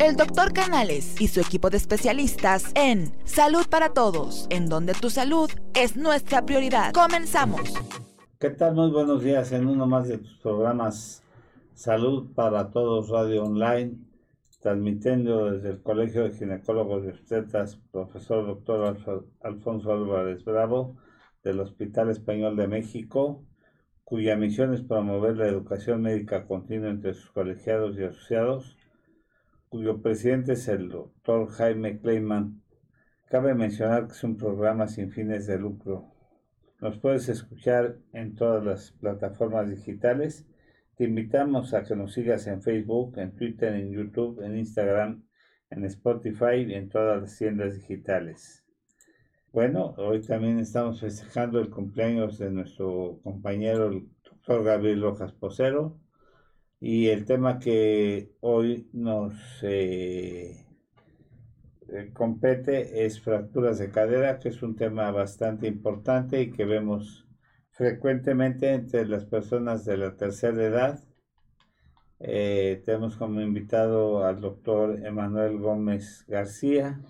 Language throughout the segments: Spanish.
el doctor Canales y su equipo de especialistas en Salud para Todos, en donde tu salud es nuestra prioridad. Comenzamos. ¿Qué tal? Muy buenos días en uno más de tus programas Salud para Todos Radio Online, transmitiendo desde el Colegio de Ginecólogos y Obstetras, profesor doctor Alfonso Álvarez Bravo, del Hospital Español de México, cuya misión es promover la educación médica continua entre sus colegiados y asociados, cuyo presidente es el doctor Jaime Kleiman. Cabe mencionar que es un programa sin fines de lucro. Nos puedes escuchar en todas las plataformas digitales. Te invitamos a que nos sigas en Facebook, en Twitter, en YouTube, en Instagram, en Spotify y en todas las tiendas digitales. Bueno, hoy también estamos festejando el cumpleaños de nuestro compañero el doctor Gabriel Rojas Posero y el tema que hoy nos eh, eh, compete es fracturas de cadera, que es un tema bastante importante y que vemos frecuentemente entre las personas de la tercera edad. Eh, tenemos como invitado al doctor Emanuel Gómez García,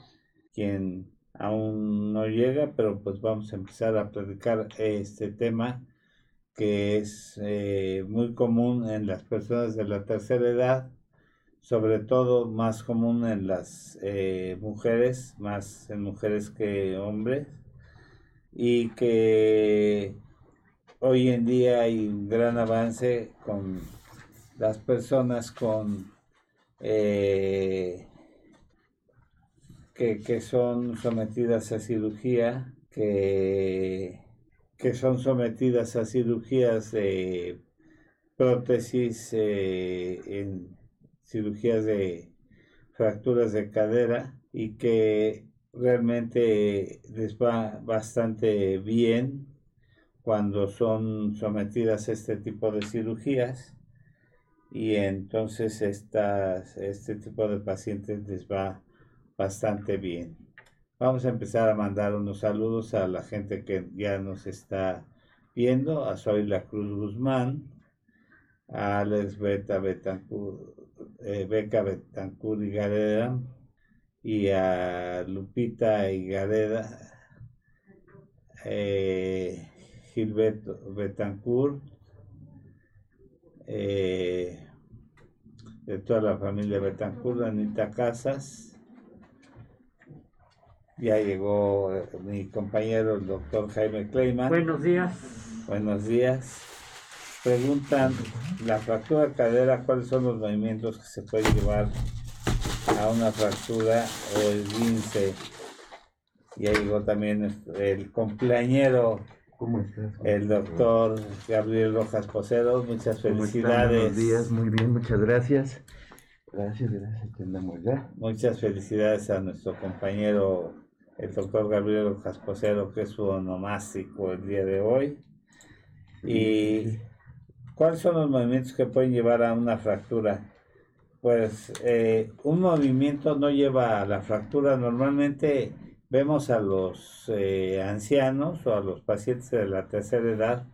quien aún no llega, pero pues vamos a empezar a platicar este tema que es eh, muy común en las personas de la tercera edad, sobre todo más común en las eh, mujeres, más en mujeres que hombres, y que hoy en día hay un gran avance con las personas con eh, que, que son sometidas a cirugía, que que son sometidas a cirugías de prótesis, eh, en cirugías de fracturas de cadera y que realmente les va bastante bien cuando son sometidas a este tipo de cirugías y entonces estas, este tipo de pacientes les va bastante bien. Vamos a empezar a mandar unos saludos a la gente que ya nos está viendo, a La Cruz Guzmán, a Alex Beta Betancourt, eh, Beca Betancourt y Gareda, y a Lupita y Gareda, eh, Gilberto Betancourt, eh, de toda la familia Betancourt, Anita Casas, ya llegó eh, mi compañero, el doctor Jaime Kleiman. Buenos días. Buenos días. Preguntan, la fractura de cadera, ¿cuáles son los movimientos que se pueden llevar a una fractura o el vince? Ya llegó también el cumpleañero, ¿Cómo estás? el doctor Gabriel Rojas Posero. Muchas felicidades. Buenos días, muy bien, muchas gracias. Gracias, gracias, que andamos ya. Muchas felicidades a nuestro compañero el doctor Gabriel Jasposero, que es su onomástico el día de hoy. ¿Y cuáles son los movimientos que pueden llevar a una fractura? Pues eh, un movimiento no lleva a la fractura. Normalmente vemos a los eh, ancianos o a los pacientes de la tercera edad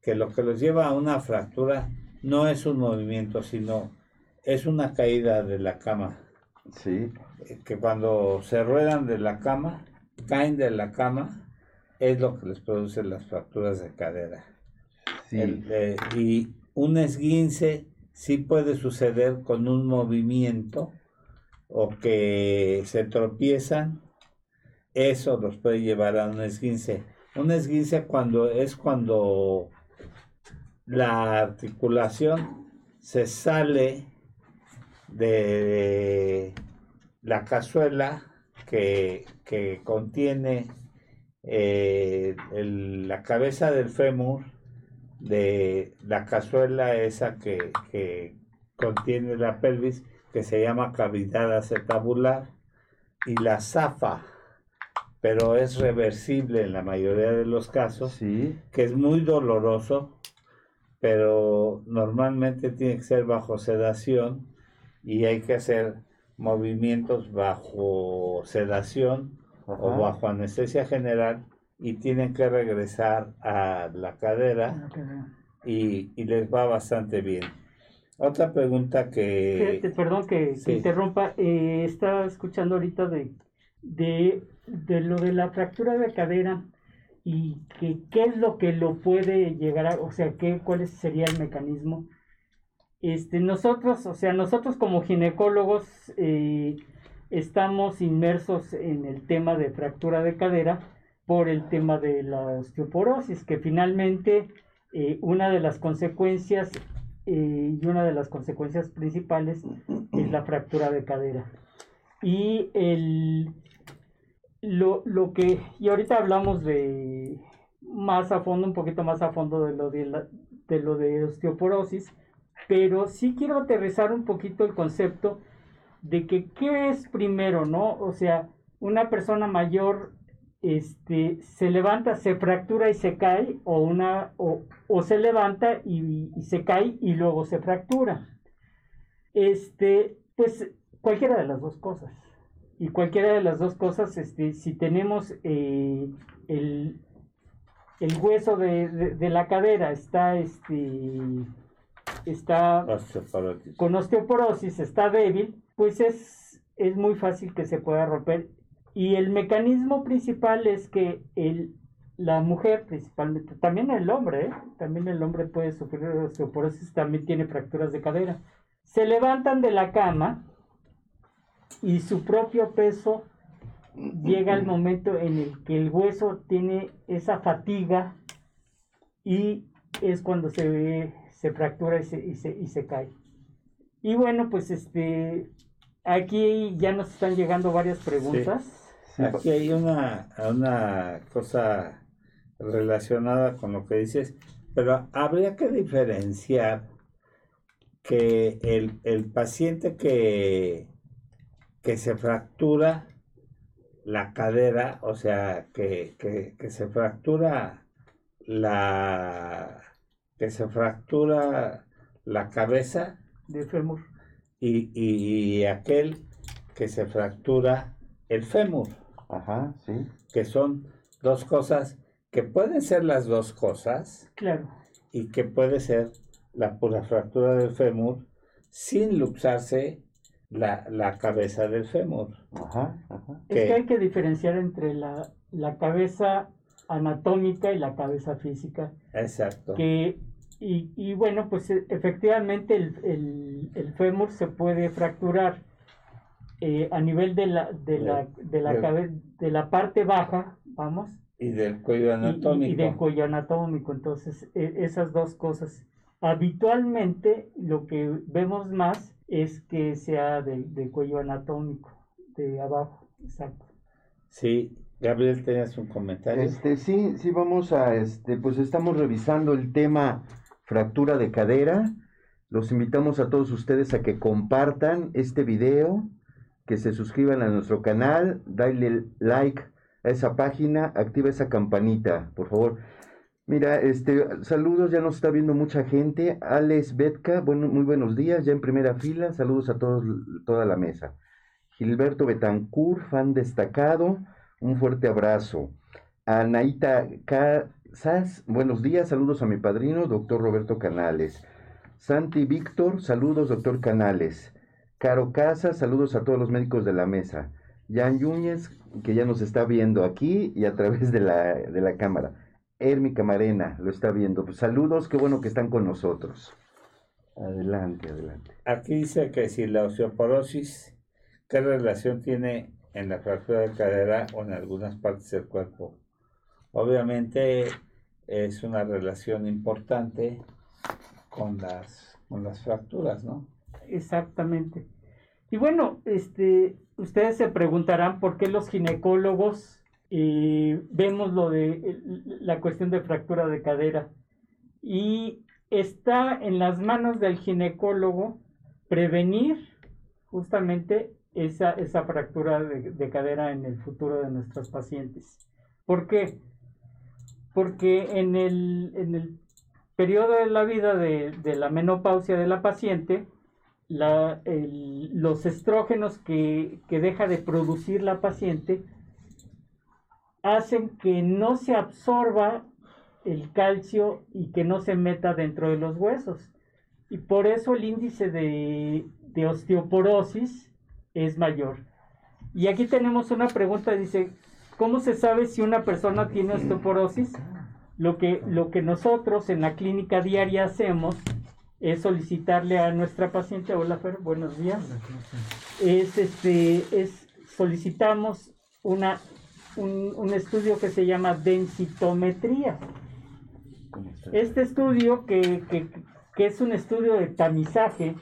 que lo que los lleva a una fractura no es un movimiento, sino es una caída de la cama. Sí. Eh, que cuando se ruedan de la cama, caen de la cama, es lo que les produce las fracturas de cadera. Eh, y un esguince sí puede suceder con un movimiento o que se tropiezan, eso los puede llevar a un esguince. Un esguince cuando es cuando la articulación se sale de la cazuela que, contiene eh, la cabeza del fémur de la cazuela esa que, contiene la pelvis, que se llama cavidad acetabular, y la zafa, pero es reversible en la mayoría de los casos, que es muy doloroso, pero normalmente tiene que ser bajo sedación y hay que hacer movimientos bajo sedación o bajo anestesia general y tienen que regresar a la cadera y, les va bastante bien. Otra pregunta que... perdón que, interrumpa. Eh, estaba escuchando ahorita de, de, de, lo de la fractura de cadera y que qué es lo que lo puede llegar a, o sea, qué, cuál sería el mecanismo. Este, nosotros, o sea, nosotros como ginecólogos eh, estamos inmersos en el tema de fractura de cadera por el tema de la osteoporosis, que finalmente eh, una de las consecuencias eh, y una de las consecuencias principales es la fractura de cadera. Y el, lo, lo que, y ahorita hablamos de más a fondo, un poquito más a fondo de lo de, de, lo de osteoporosis, pero sí quiero aterrizar un poquito el concepto de que qué es primero, ¿no? O sea, una persona mayor este, se levanta, se fractura y se cae, o, una, o, se levanta y, se cae y luego se fractura. Este, pues cualquiera de las dos cosas. Y cualquiera de las dos cosas, este, si tenemos eh, el, el, hueso de, la cadera está, este, está con osteoporosis, está débil, pues es, es muy fácil que se pueda romper y el mecanismo principal es que el, la mujer, principalmente, también el hombre, ¿eh? también el hombre puede sufrir osteoporosis, también tiene fracturas de cadera. Se levantan de la cama y su propio peso llega al momento en el que el hueso tiene esa fatiga y es cuando se, se fractura y se, y se, y se cae. Y bueno, pues este, aquí ya nos están llegando varias preguntas. Aquí hay una, una cosa relacionada con lo que dices, pero habría que diferenciar que el, paciente que, que se fractura la cadera, o sea, que, se fractura la que se fractura la cabeza de fémur y, y aquel que se fractura el fémur. Ajá, sí. Que son dos cosas que pueden ser las dos cosas. Claro. Y que puede ser la pura fractura del fémur sin luxarse la, cabeza del fémur. Ajá, ajá. Es que hay que diferenciar entre la, cabeza anatómica y la cabeza física. Exacto. Que, y, bueno, pues e, efectivamente el, el fémur se puede fracturar eh, a nivel de la, de la, de la, de la parte baja, vamos. Y del cuello anatómico. Y, del cuello anatómico. Entonces, e, esas dos cosas. Habitualmente, lo que vemos más es que sea de, cuello anatómico, de abajo, exacto. Sí, Gabriel, tenías un comentario. Este, sí, sí, vamos a, este, pues estamos revisando el tema fractura de cadera. Los invitamos a todos ustedes a que compartan este video que se suscriban a nuestro canal, dale like a esa página, activa esa campanita, por favor. Mira, este, saludos, ya nos está viendo mucha gente. Alex Betka, bueno, muy buenos días, ya en primera fila, saludos a todos, toda la mesa. Gilberto Betancourt, fan destacado, un fuerte abrazo. Anaita Casas, buenos días, saludos a mi padrino, doctor Roberto Canales. Santi Víctor, saludos, doctor Canales. Caro Casa, saludos a todos los médicos de la mesa. Jan Yúñez, que ya nos está viendo aquí y a través de la, de la cámara. Ermi Camarena lo está viendo. Pues saludos, qué bueno que están con nosotros. Adelante, adelante. Aquí dice que si la osteoporosis, ¿qué relación tiene en la fractura de cadera o en algunas partes del cuerpo? Obviamente es una relación importante con las, con las fracturas, ¿no? Exactamente. Y bueno, este, ustedes se preguntarán por qué los ginecólogos eh, vemos lo de la cuestión de fractura de cadera. Y está en las manos del ginecólogo prevenir justamente esa, esa fractura de, cadera en el futuro de nuestros pacientes. ¿Por qué? Porque en el, en el periodo de la vida de, de la menopausia de la paciente, los estrógenos que, deja de producir la paciente hacen que no se absorba el calcio y que no se meta dentro de los huesos. y por eso el índice de, de osteoporosis es mayor. Y aquí tenemos una pregunta, dice, ¿cómo se sabe si una persona tiene osteoporosis? Lo que, lo que nosotros en la clínica diaria hacemos es solicitarle a nuestra paciente, hola Fer, buenos días, es, este, es solicitamos una, un, un estudio que se llama densitometría. Este estudio que, que, que es un estudio de tamizaje,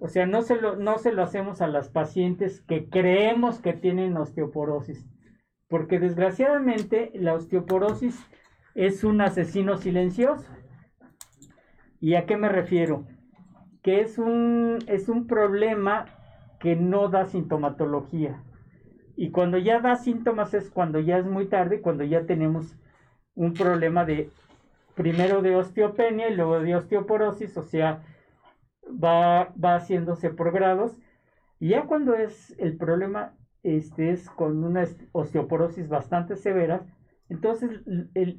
o sea, no se, lo, no se lo hacemos a las pacientes que creemos que tienen osteoporosis, porque desgraciadamente la osteoporosis es un asesino silencioso. ¿Y a qué me refiero? Que es un, es un problema que no da sintomatología. Y cuando ya da síntomas es cuando ya es muy tarde, cuando ya tenemos un problema de primero de osteopenia y luego de osteoporosis, o sea, va, va haciéndose por grados. Y ya cuando es el problema este, es con una osteoporosis bastante severa, entonces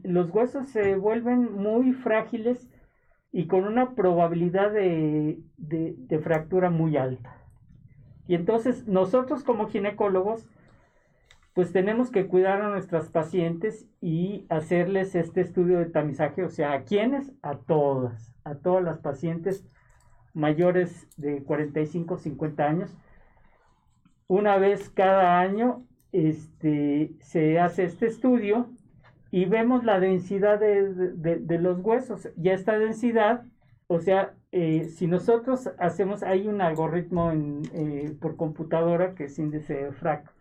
los huesos se vuelven muy frágiles y con una probabilidad de, de, de fractura muy alta. Y entonces nosotros como ginecólogos, pues tenemos que cuidar a nuestras pacientes y hacerles este estudio de tamizaje, o sea, ¿a quiénes? A todas, a todas las pacientes mayores de 45, 50 años. Una vez cada año este, se hace este estudio y vemos la densidad de, de, de los huesos. Y esta densidad, o sea, eh, si nosotros hacemos, hay un algoritmo eh, por computadora que es índice FRAC,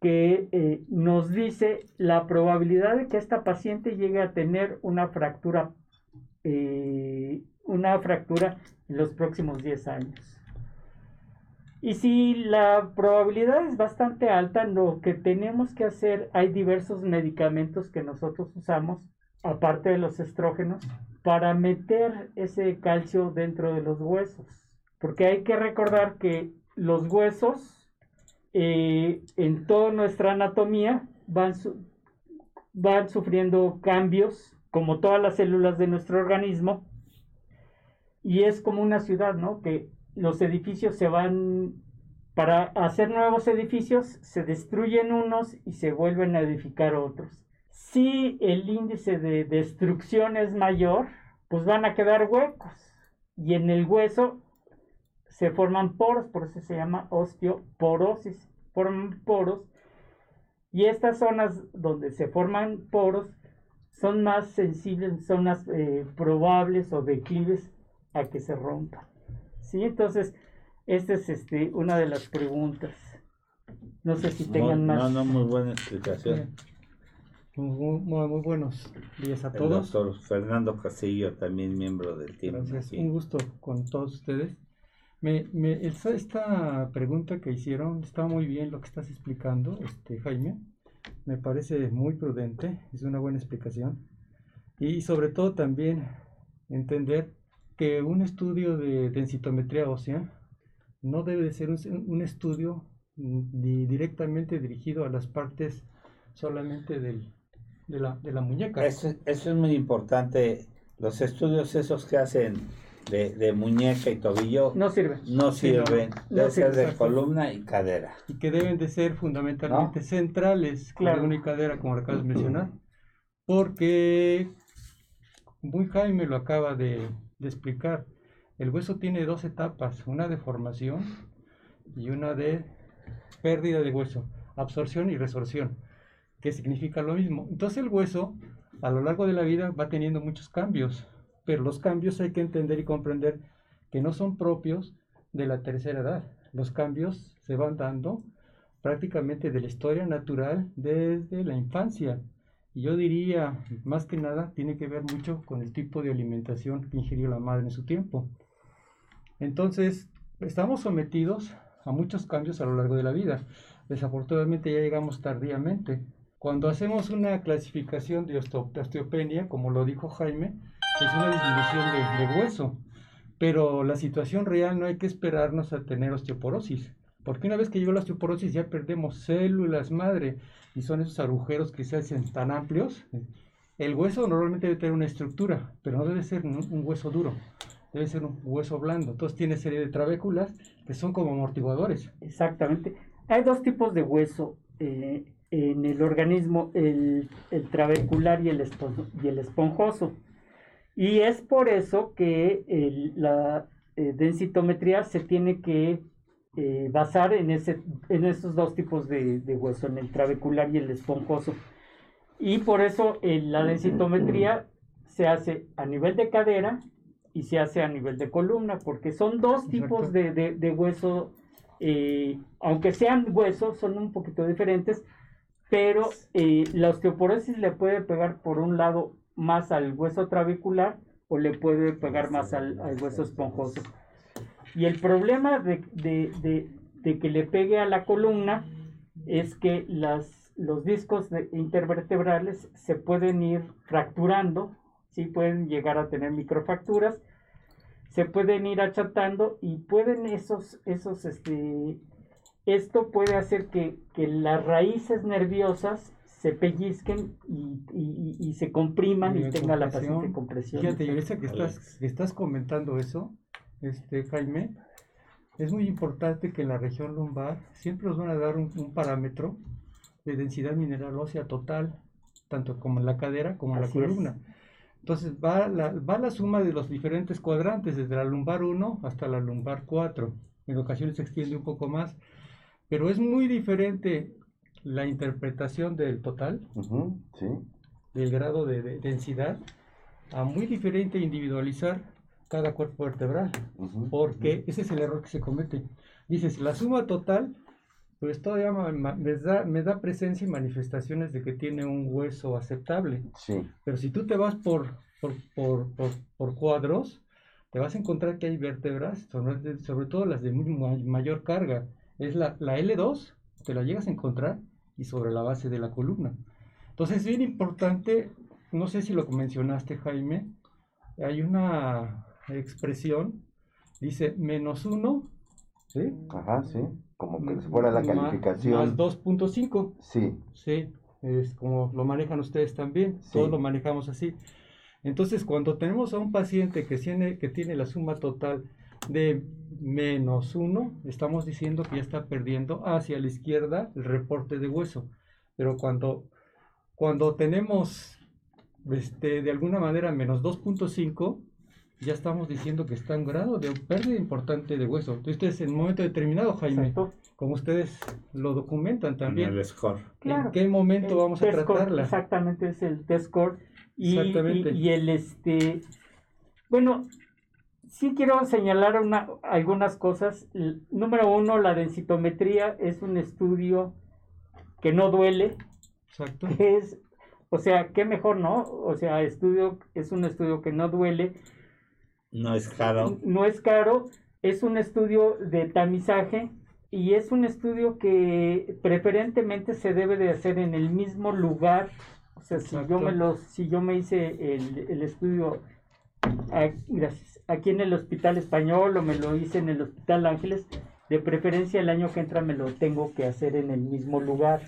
que eh, nos dice la probabilidad de que esta paciente llegue a tener una fractura, una fractura en los próximos 10 años. Y si la probabilidad es bastante alta, lo que tenemos que hacer, hay diversos medicamentos que nosotros usamos, aparte de los estrógenos, para meter ese calcio dentro de los huesos. Porque hay que recordar que los huesos, eh, en toda nuestra anatomía, van, van sufriendo cambios, como todas las células de nuestro organismo, y es como una ciudad, ¿no? Que los edificios se van, para hacer nuevos edificios, se destruyen unos y se vuelven a edificar otros. Si el índice de destrucción es mayor, pues van a quedar huecos. Y en el hueso se forman poros, por eso se llama osteoporosis. Forman poros. Y estas zonas donde se forman poros son más sensibles, son eh, probables o declives a que se rompan. ¿Sí? Entonces, esta es este, una de las preguntas. No sé si tengan más. No, no, muy buena explicación. Muy, muy, muy, buenos días a todos. El doctor Fernando Castillo, también miembro del team. Gracias, aquí. un gusto con todos ustedes. Me, me, esta, esta, pregunta que hicieron está muy bien lo que estás explicando, este, Jaime. Me parece muy prudente, es una buena explicación. Y sobre todo también entender que un estudio de densitometría ósea no debe de ser un, un estudio ni directamente dirigido a las partes solamente del, de, la, de la muñeca. Eso, eso, es muy importante. Los estudios esos que hacen de, de muñeca y tobillo no sirven. No sirven. Sí, no, debe no ser de columna y cadera. Y que deben de ser fundamentalmente ¿No? centrales, claro. columna y cadera, como acabas de mencionar. Porque, muy Jaime lo acaba de, de explicar, el hueso tiene dos etapas, una de formación y una de pérdida de hueso, absorción y resorción, que significa lo mismo. Entonces el hueso a lo largo de la vida va teniendo muchos cambios, pero los cambios hay que entender y comprender que no son propios de la tercera edad. Los cambios se van dando prácticamente de la historia natural desde la infancia. Y yo diría, más que nada, tiene que ver mucho con el tipo de alimentación que ingirió la madre en su tiempo. Entonces, estamos sometidos a muchos cambios a lo largo de la vida. Desafortunadamente ya llegamos tardíamente. Cuando hacemos una clasificación de osteopenia, como lo dijo Jaime, es una disminución de, de, hueso. Pero la situación real no hay que esperarnos a tener osteoporosis. Porque una vez que llegó la osteoporosis ya perdemos células madre y son esos agujeros que se hacen tan amplios. El hueso normalmente debe tener una estructura, pero no debe ser un, hueso duro. debe ser un hueso blando. Entonces tiene serie de trabéculas que son como amortiguadores. Exactamente. Hay dos tipos de hueso eh, en el organismo, el, trabecular y el, y el esponjoso. Y es por eso que la eh, densitometría se tiene que eh, basar en, ese, en esos dos tipos de, de, hueso, en el trabecular y el esponjoso. Y por eso la densitometría se hace a nivel de cadera y se hace a nivel de columna, porque son dos tipos de, de, hueso, eh, aunque sean huesos, son un poquito diferentes, pero eh, la osteoporosis le puede pegar por un lado más al hueso trabecular o le puede pegar más al, hueso esponjoso. Y el problema de, de, que le pegue a la columna es que las, los discos intervertebrales se pueden ir fracturando sí pueden llegar a tener microfracturas, se pueden ir achatando y pueden esos, esos, este, esto puede hacer que, las raíces nerviosas se pellizquen y, se compriman y, tenga la paciente compresión. Fíjate, y que estás, que estás comentando eso, este, Jaime, es muy importante que en la región lumbar siempre nos van a dar un, un parámetro de densidad mineral ósea total, tanto como en la cadera como en la columna. Entonces va la, va la suma de los diferentes cuadrantes, desde la lumbar 1 hasta la lumbar 4. En ocasiones se extiende un poco más, pero es muy diferente la interpretación del total, del grado de, densidad, a muy diferente individualizar cada cuerpo vertebral, porque ese es el error que se comete. Dices, la suma total pues todavía me da, me da presencia y manifestaciones de que tiene un hueso aceptable. Sí. Pero si tú te vas por, por, por, por, cuadros, te vas a encontrar que hay vértebras, sobre, sobre todo las de mayor carga. Es la, la, L2, te la llegas a encontrar, y sobre la base de la columna. Entonces es bien importante, no sé si lo mencionaste Jaime, hay una expresión, dice menos uno, ¿sí? Ajá, sí como que fuera la calificación. Más 2.5. Sí. Sí, es como lo manejan ustedes también, todos lo manejamos así. Entonces, cuando tenemos a un paciente que tiene, que tiene la suma total de menos 1, estamos diciendo que ya está perdiendo hacia la izquierda el reporte de hueso. Pero cuando, cuando tenemos este, de alguna manera menos 2.5, ya estamos diciendo que está en grado de pérdida importante de hueso. Entonces, en un momento determinado, Jaime, como ustedes lo documentan también. En el score. ¿En qué momento vamos a tratarla? exactamente, es el test score. Y, y, el este. Bueno, sí quiero señalar una, algunas cosas. número uno, la densitometría es un estudio que no duele. Exacto. es, o sea, qué mejor, ¿no? O sea, estudio, es un estudio que no duele no es caro. No es caro, es un estudio de tamizaje y es un estudio que preferentemente se debe de hacer en el mismo lugar. O sea, si yo me los, si yo me hice el, estudio gracias, aquí en el Hospital Español o me lo hice en el Hospital Ángeles, de preferencia el año que entra me lo tengo que hacer en el mismo lugar.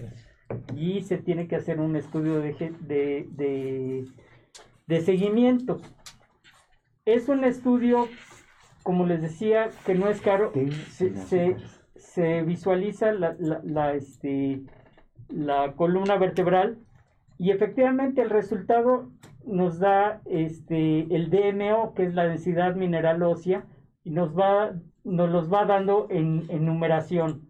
Y se tiene que hacer un estudio de, de, de, de seguimiento. Es un estudio, como les decía, que no es caro. Se, visualiza la, la, este, la columna vertebral y efectivamente el resultado nos da este, el DMO, que es la densidad mineral ósea, y nos, va, nos los va dando en, numeración.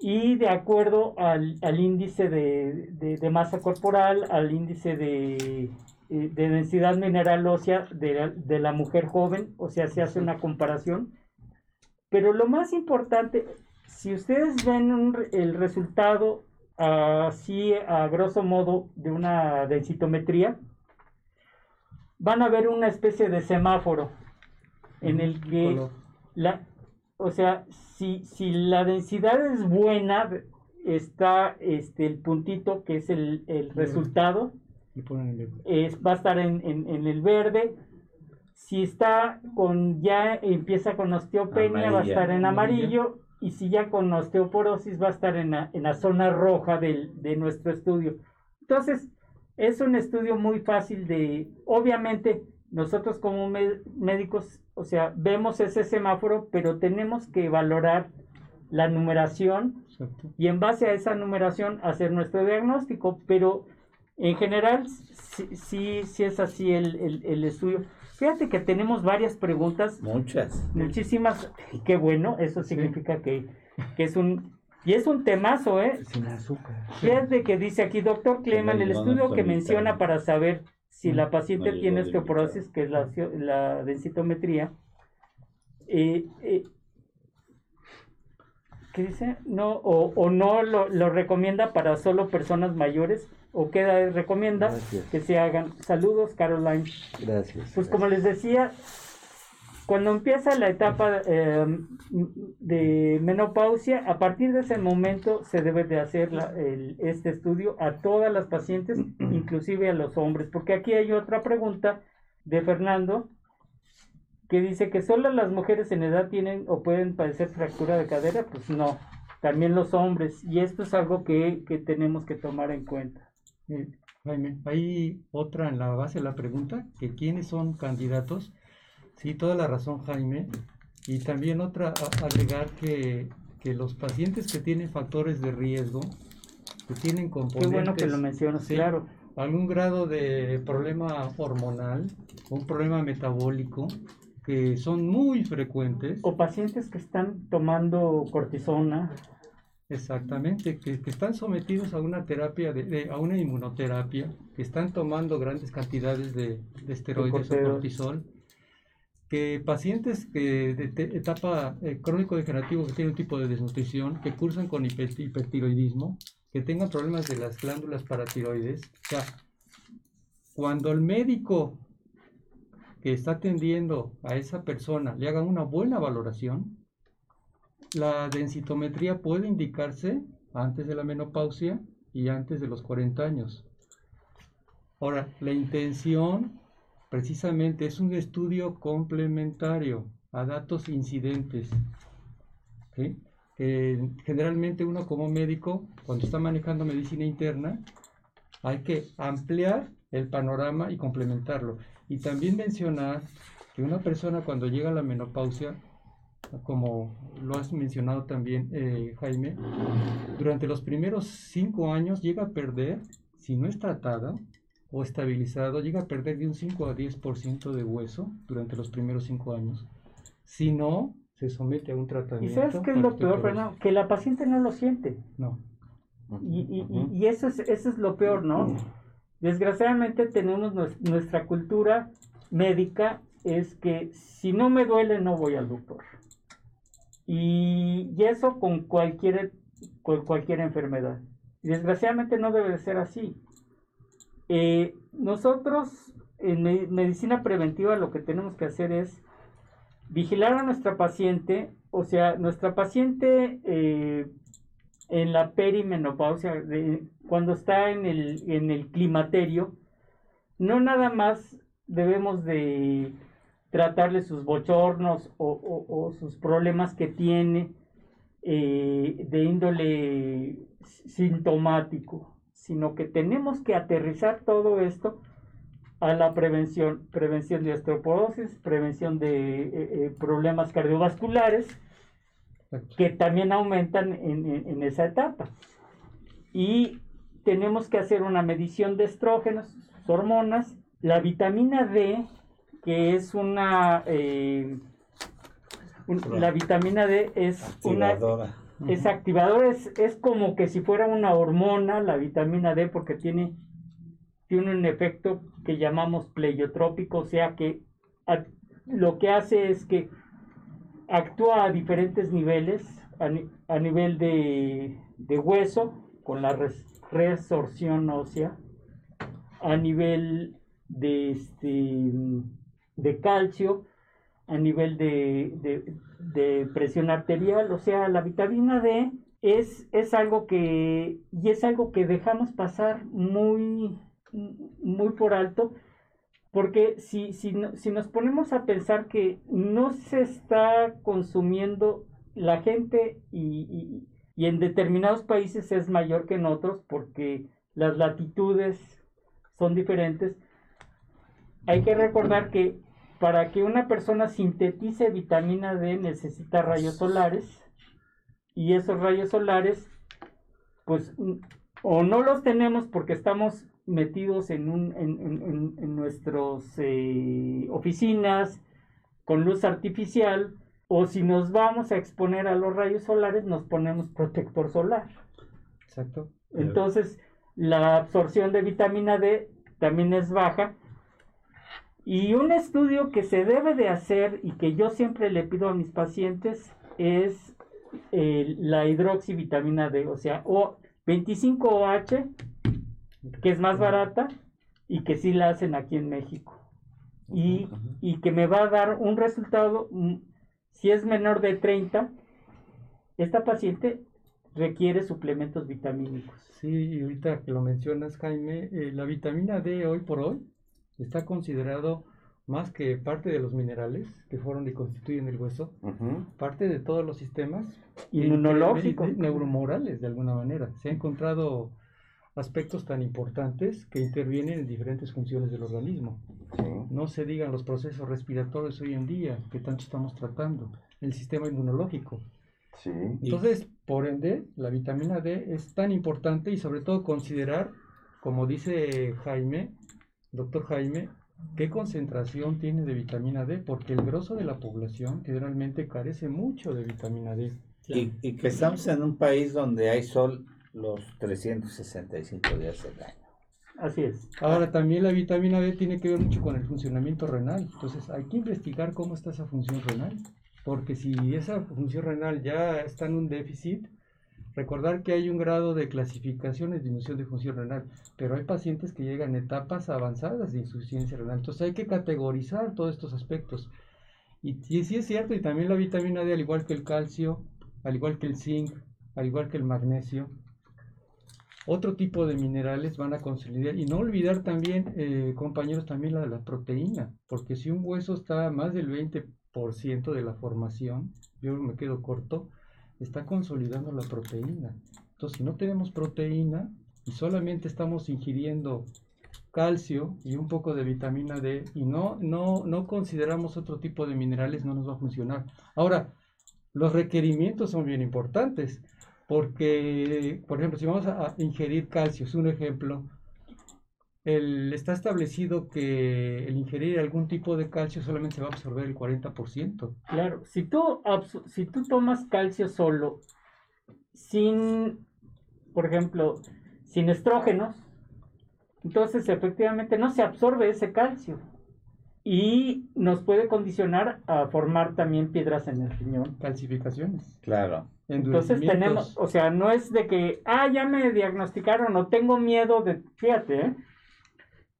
Y de acuerdo al, índice de, masa corporal, al índice de, eh, de densidad mineral ósea de la, mujer joven, o sea, se hace una comparación. Pero lo más importante, si ustedes ven el resultado así a grosso modo de una densitometría, van a ver una especie de semáforo en el que la, o sea, si, si la densidad es buena, está este, el puntito que es el, el resultado es, va a estar en, el verde. Si está con, ya empieza con osteopenia, va a estar en amarillo. Y si ya con osteoporosis, va a estar en la, zona roja de nuestro estudio. Entonces, es un estudio muy fácil de, obviamente, nosotros como médicos, o sea, vemos ese semáforo, pero tenemos que valorar la numeración y en base a esa numeración hacer nuestro diagnóstico, pero en general sí, sí, es así el, el, estudio. Fíjate que tenemos varias preguntas. Muchas. Muchísimas. Qué bueno, eso significa que, que es un... Y es un temazo, ¿eh? Sin azúcar. Fíjate que dice aquí, doctor Cleman, el estudio que menciona para saber si la paciente tiene osteoporosis, que es la, la densitometría, eh, eh, ¿qué dice? No, o, o no lo, lo, recomienda para solo personas mayores, o qué recomienda que se hagan. Saludos, Caroline. Gracias. Pues como les decía, cuando empieza la etapa eh, de menopausia, a partir de ese momento se debe de hacer este estudio a todas las pacientes, inclusive a los hombres, porque aquí hay otra pregunta de Fernando que dice que solo las mujeres en edad tienen o pueden padecer fractura de cadera, pues no, también los hombres, y esto es algo que, que tenemos que tomar en cuenta. Jaime, hay otra en la base de la pregunta, que quiénes son candidatos Sí, toda la razón, Jaime. Y también otra, agregar que, que los pacientes que tienen factores de riesgo, que tienen componentes... Qué bueno que lo mencionas, claro. Algún grado de problema hormonal, un problema metabólico, que son muy frecuentes. O pacientes que están tomando cortisona. Exactamente, que, que están sometidos a una terapia, de, a una inmunoterapia, que están tomando grandes cantidades de, de esteroides o cortisol que pacientes que de, etapa eh, crónico degenerativo que tienen un tipo de desnutrición, que cursan con hipertiroidismo, que tengan problemas de las glándulas paratiroides, o sea, cuando el médico que está atendiendo a esa persona le haga una buena valoración, la densitometría puede indicarse antes de la menopausia y antes de los 40 años. Ahora, la intención precisamente es un estudio complementario a datos incidentes. generalmente uno como médico, cuando está manejando medicina interna, hay que ampliar el panorama y complementarlo. Y también mencionar que una persona cuando llega a la menopausia, como lo has mencionado también, eh, Jaime, durante los primeros cinco años llega a perder, si no es tratada, o estabilizado llega a perder de un 5 a 10% de hueso durante los primeros 5 años. Si no, se somete a un tratamiento. ¿Y sabes qué es lo peor, Fernando? Que la paciente no lo siente. No. Y, y, y eso, es, eso es lo peor, ¿no? Desgraciadamente tenemos nuestra cultura médica, es que si no me duele no voy al doctor. Y, eso con cualquier, con cualquier enfermedad. Desgraciadamente no debe ser así. Eh, nosotros en medicina preventiva lo que tenemos que hacer es vigilar a nuestra paciente, o sea, nuestra paciente eh, en la perimenopausia, cuando está en el, en el climaterio, no nada más debemos de tratarle sus bochornos o, sus problemas que tiene eh, de índole sintomático sino que tenemos que aterrizar todo esto a la prevención, prevención de osteoporosis, prevención de eh, eh, problemas cardiovasculares, que también aumentan en, esa etapa. Y tenemos que hacer una medición de estrógenos, hormonas, la vitamina D, que es una... Eh, la vitamina D es una es activador, es, como que si fuera una hormona, la vitamina D, porque tiene, tiene un efecto que llamamos pleiotrópico, o sea que lo que hace es que actúa a diferentes niveles, a, nivel de, hueso, con la resorción ósea, a nivel de, este, de calcio, a nivel de, presión arterial, o sea, la vitamina D es, es algo que, y es algo que dejamos pasar muy, muy por alto, porque si, si, si nos ponemos a pensar que no se está consumiendo la gente y, y en determinados países es mayor que en otros porque las latitudes son diferentes, hay que recordar que para que una persona sintetice vitamina D necesita rayos solares y esos rayos solares pues o no los tenemos porque estamos metidos en, un, en, en, nuestras eh, oficinas con luz artificial o si nos vamos a exponer a los rayos solares nos ponemos protector solar. Exacto. Entonces la absorción de vitamina D también es baja. Y un estudio que se debe de hacer y que yo siempre le pido a mis pacientes es eh, la hidroxivitamina D, o sea, o 25OH que es más barata y que sí la hacen aquí en México. Y, y que me va a dar un resultado, mm, si es menor de 30, esta paciente requiere suplementos vitamínicos. Sí, y ahorita que lo mencionas, Jaime, eh, la vitamina D hoy por hoy está considerado más que parte de los minerales que fueron y constituyen el hueso, parte de todos los sistemas inmunológicos, neuromorales de alguna manera. Se ha encontrado aspectos tan importantes que intervienen en diferentes funciones del organismo. No se digan los procesos respiratorios hoy en día que tanto estamos tratando, el sistema inmunológico. Entonces, por ende, la vitamina D es tan importante y sobre todo considerar, como dice Jaime, doctor Jaime, qué concentración tiene de vitamina D, porque el grosso de la población generalmente carece mucho de vitamina D. Y, y que estamos en un país donde hay sol los 365 días del año. Así es. Ahora también la vitamina D tiene que ver mucho con el funcionamiento renal. Entonces hay que investigar cómo está esa función renal. Porque si esa función renal ya está en un déficit, recordar que hay un grado de clasificación de disminución de función renal, pero hay pacientes que llegan a etapas avanzadas de insuficiencia renal. Entonces hay que categorizar todos estos aspectos. Y, y sí es cierto, y también la vitamina D, al igual que el calcio, al igual que el zinc, al igual que el magnesio, otro tipo de minerales van a consolidar y no olvidar también, eh, compañeros, también la, la proteína, porque si un hueso está más del 20% de la formación, yo me quedo corto, está consolidando la proteína. Entonces, si no tenemos proteína y solamente estamos ingiriendo calcio y un poco de vitamina D y no, no, no consideramos otro tipo de minerales, no nos va a funcionar. Ahora, los requerimientos son bien importantes. Porque, por ejemplo, si vamos a, ingerir calcio, es un ejemplo, el, está establecido que el ingerir algún tipo de calcio solamente se va a absorber el 40%. Claro, si tú, si tú tomas calcio solo, sin, por ejemplo, sin estrógenos, entonces efectivamente no se absorbe ese calcio y nos puede condicionar a formar también piedras en el riñón. Calcificaciones. Claro. Entonces tenemos, o sea, no es de que, ah, ya me diagnosticaron o tengo miedo de, fíjate, ¿eh?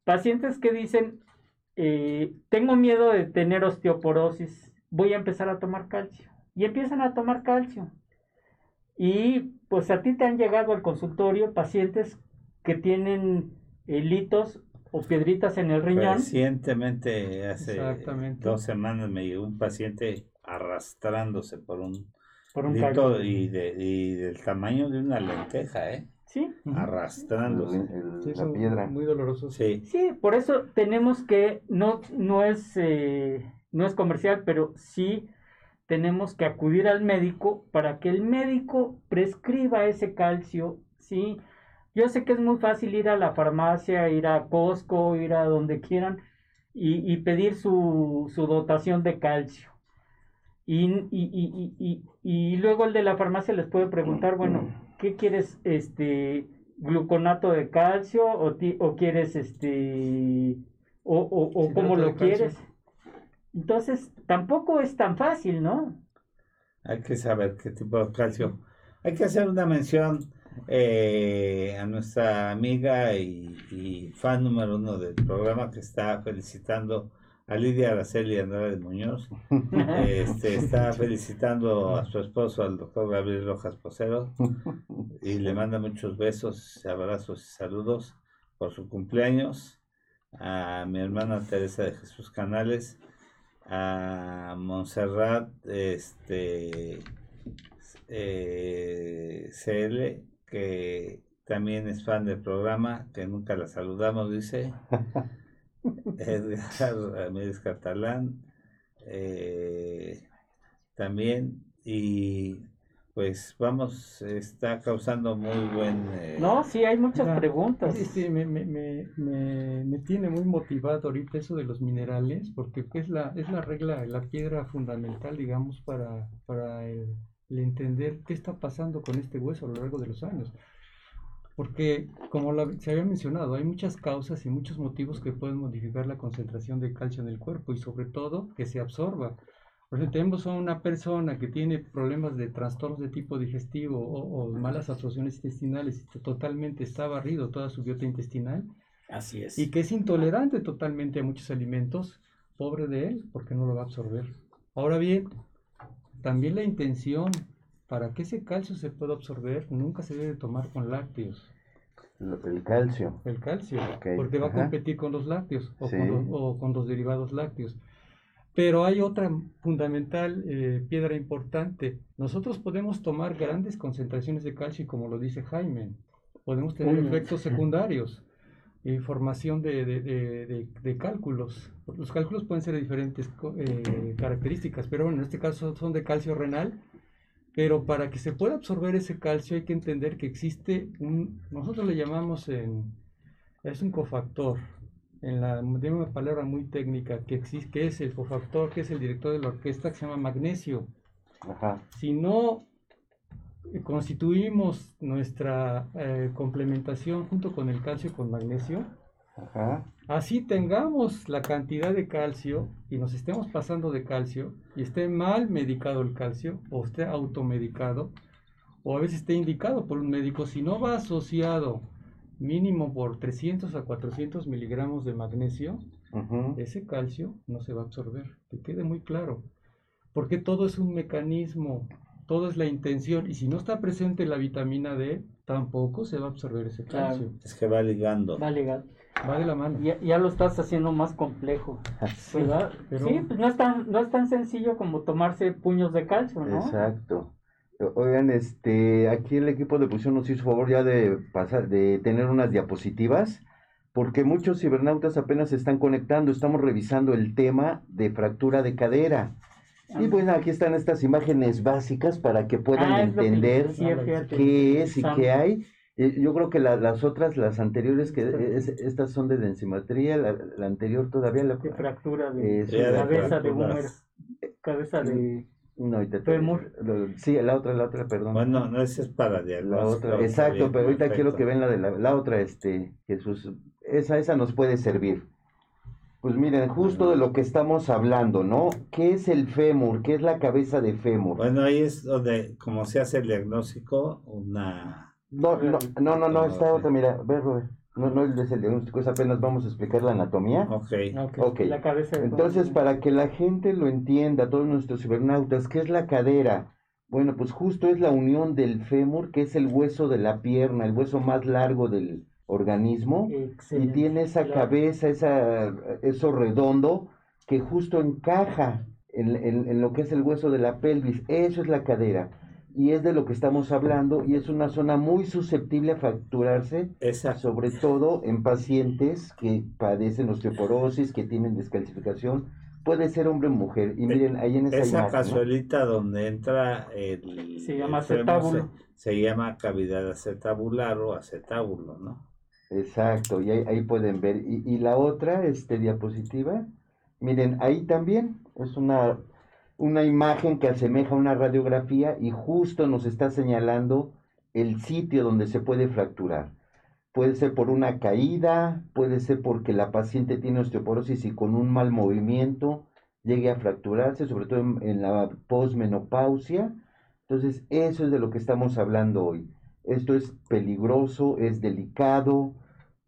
pacientes que dicen, eh, tengo miedo de tener osteoporosis, voy a empezar a tomar calcio. Y empiezan a tomar calcio. Y pues a ti te han llegado al consultorio pacientes que tienen litos o piedritas en el riñón. Recientemente, hace dos semanas, me llegó un paciente arrastrándose por un por un y, de, y del tamaño de una lenteja, ¿eh? Sí. Arrastrándose. la piedra. Muy doloroso. Sí. Sí, por eso tenemos que, no, no, es, eh, no es comercial, pero sí tenemos que acudir al médico para que el médico prescriba ese calcio, ¿sí? Yo sé que es muy fácil ir a la farmacia, ir a Costco, ir a donde quieran y, y pedir su, su dotación de calcio. Y, y, y, y, luego el de la farmacia les puede preguntar, bueno, ¿qué quieres? Este, gluconato de calcio o, o quieres este, o, o, o cómo lo quieres. Entonces, tampoco es tan fácil, ¿no? Hay que saber qué tipo de calcio. Hay que hacer una mención eh, a nuestra amiga y, y, fan número uno del programa que está felicitando a Lidia Araceli Andrade Muñoz. Este, está felicitando a su esposo, al doctor Gabriel Rojas Posero, y le manda muchos besos, abrazos y saludos por su cumpleaños. A mi hermana Teresa de Jesús Canales, a Montserrat este, eh, CL, que también es fan del programa, que nunca la saludamos, dice. Edgar Ramírez Catalán, eh, también, y pues vamos, está causando muy buen... Eh, no, sí, hay muchas preguntas. Sí, me, me, me, me, tiene muy motivado ahorita eso de los minerales, porque es la, es la regla, la piedra fundamental, digamos, para, para el, entender qué está pasando con este hueso a lo largo de los años. Porque, como se había mencionado, hay muchas causas y muchos motivos que pueden modificar la concentración de calcio en el cuerpo y sobre todo que se absorba. Por ejemplo, tenemos a una persona que tiene problemas de trastornos de tipo digestivo o, malas absorciones intestinales y totalmente está barrido toda su biota intestinal. Así es. Y que es intolerante totalmente a muchos alimentos, pobre de él, porque no lo va a absorber. Ahora bien, también la intención para que ese calcio se pueda absorber nunca se debe tomar con lácteos. El calcio. El calcio, porque va a competir con los lácteos o, con o con los derivados lácteos. Pero hay otra fundamental eh, piedra importante. Nosotros podemos tomar grandes concentraciones de calcio, como lo dice Jaime. Podemos tener efectos secundarios, eh, formación de, de, de, cálculos. Los cálculos pueden ser de diferentes eh, características, pero en este caso son de calcio renal. Pero para que se pueda absorber ese calcio hay que entender que existe un, nosotros le llamamos en, es un cofactor, en la una palabra muy técnica que existe, que es el cofactor, que es el director de la orquesta, que se llama magnesio. Si no eh, constituimos nuestra eh, complementación junto con el calcio con magnesio, así tengamos la cantidad de calcio y nos estemos pasando de calcio y esté mal medicado el calcio o esté automedicado o a veces esté indicado por un médico, si no va asociado mínimo por 300 a 400 miligramos de magnesio, ese calcio no se va a absorber. Que quede muy claro. Porque todo es un mecanismo, todo es la intención. Y si no está presente la vitamina D, tampoco se va a absorber ese calcio. Es que va ligando. Va ligando. Va de la mano. Ya, ya lo estás haciendo más complejo. ¿Verdad? Sí, pues no es, tan, no es tan sencillo como tomarse puños de calcio, ¿no? Exacto. Oigan, este, aquí el equipo de posición nos hizo favor ya de pasar, de tener unas diapositivas, porque muchos cibernautas apenas se están conectando. Estamos revisando el tema de fractura de cadera. Y bueno, aquí están estas imágenes básicas para que puedan ah, entender qué es y qué hay. Eh, yo creo que las otras, las anteriores, que estas son de densimetría, la, anterior todavía la... fractura de, cabeza de boomer, cabeza de... No, sí, la otra, la otra, perdón. Bueno, no, esa es para La otra, exacto, pero ahorita quiero que ven la de la, otra, este, Jesús. Esa, esa nos puede servir. Pues miren, justo de lo que estamos hablando, ¿no? ¿Qué es el fémur? ¿Qué es la cabeza de fémur? Bueno, ahí es donde, como se hace el diagnóstico, una... No, no, no, no, no, está otra, mira, ve, Robert. No, no es el diagnóstico, es apenas vamos a explicar la anatomía. Ok. okay. La cabeza Entonces, para que la gente lo entienda, todos nuestros cibernautas, ¿qué es la cadera? Bueno, pues justo es la unión del fémur, que es el hueso de la pierna, el hueso más largo del organismo. Y tiene esa cabeza, esa, eso redondo, que justo encaja en, en lo que es el hueso de la pelvis. Eso es la cadera y es de lo que estamos hablando y es una zona muy susceptible a fracturarse, sobre todo en pacientes que padecen osteoporosis, que tienen descalcificación, puede ser hombre o mujer. Y miren, ahí en esa, esa casualita donde entra el... Se llama acetábulo. Se, llama cavidad acetabular o acetábulo, ¿no? Exacto, y ahí, pueden ver. Y, y la otra este, diapositiva, miren, ahí también es una una imagen que asemeja una radiografía y justo nos está señalando el sitio donde se puede fracturar. Puede ser por una caída, puede ser porque la paciente tiene osteoporosis y con un mal movimiento llegue a fracturarse, sobre todo en, la posmenopausia. Entonces, eso es de lo que estamos hablando hoy. Esto es peligroso, es delicado,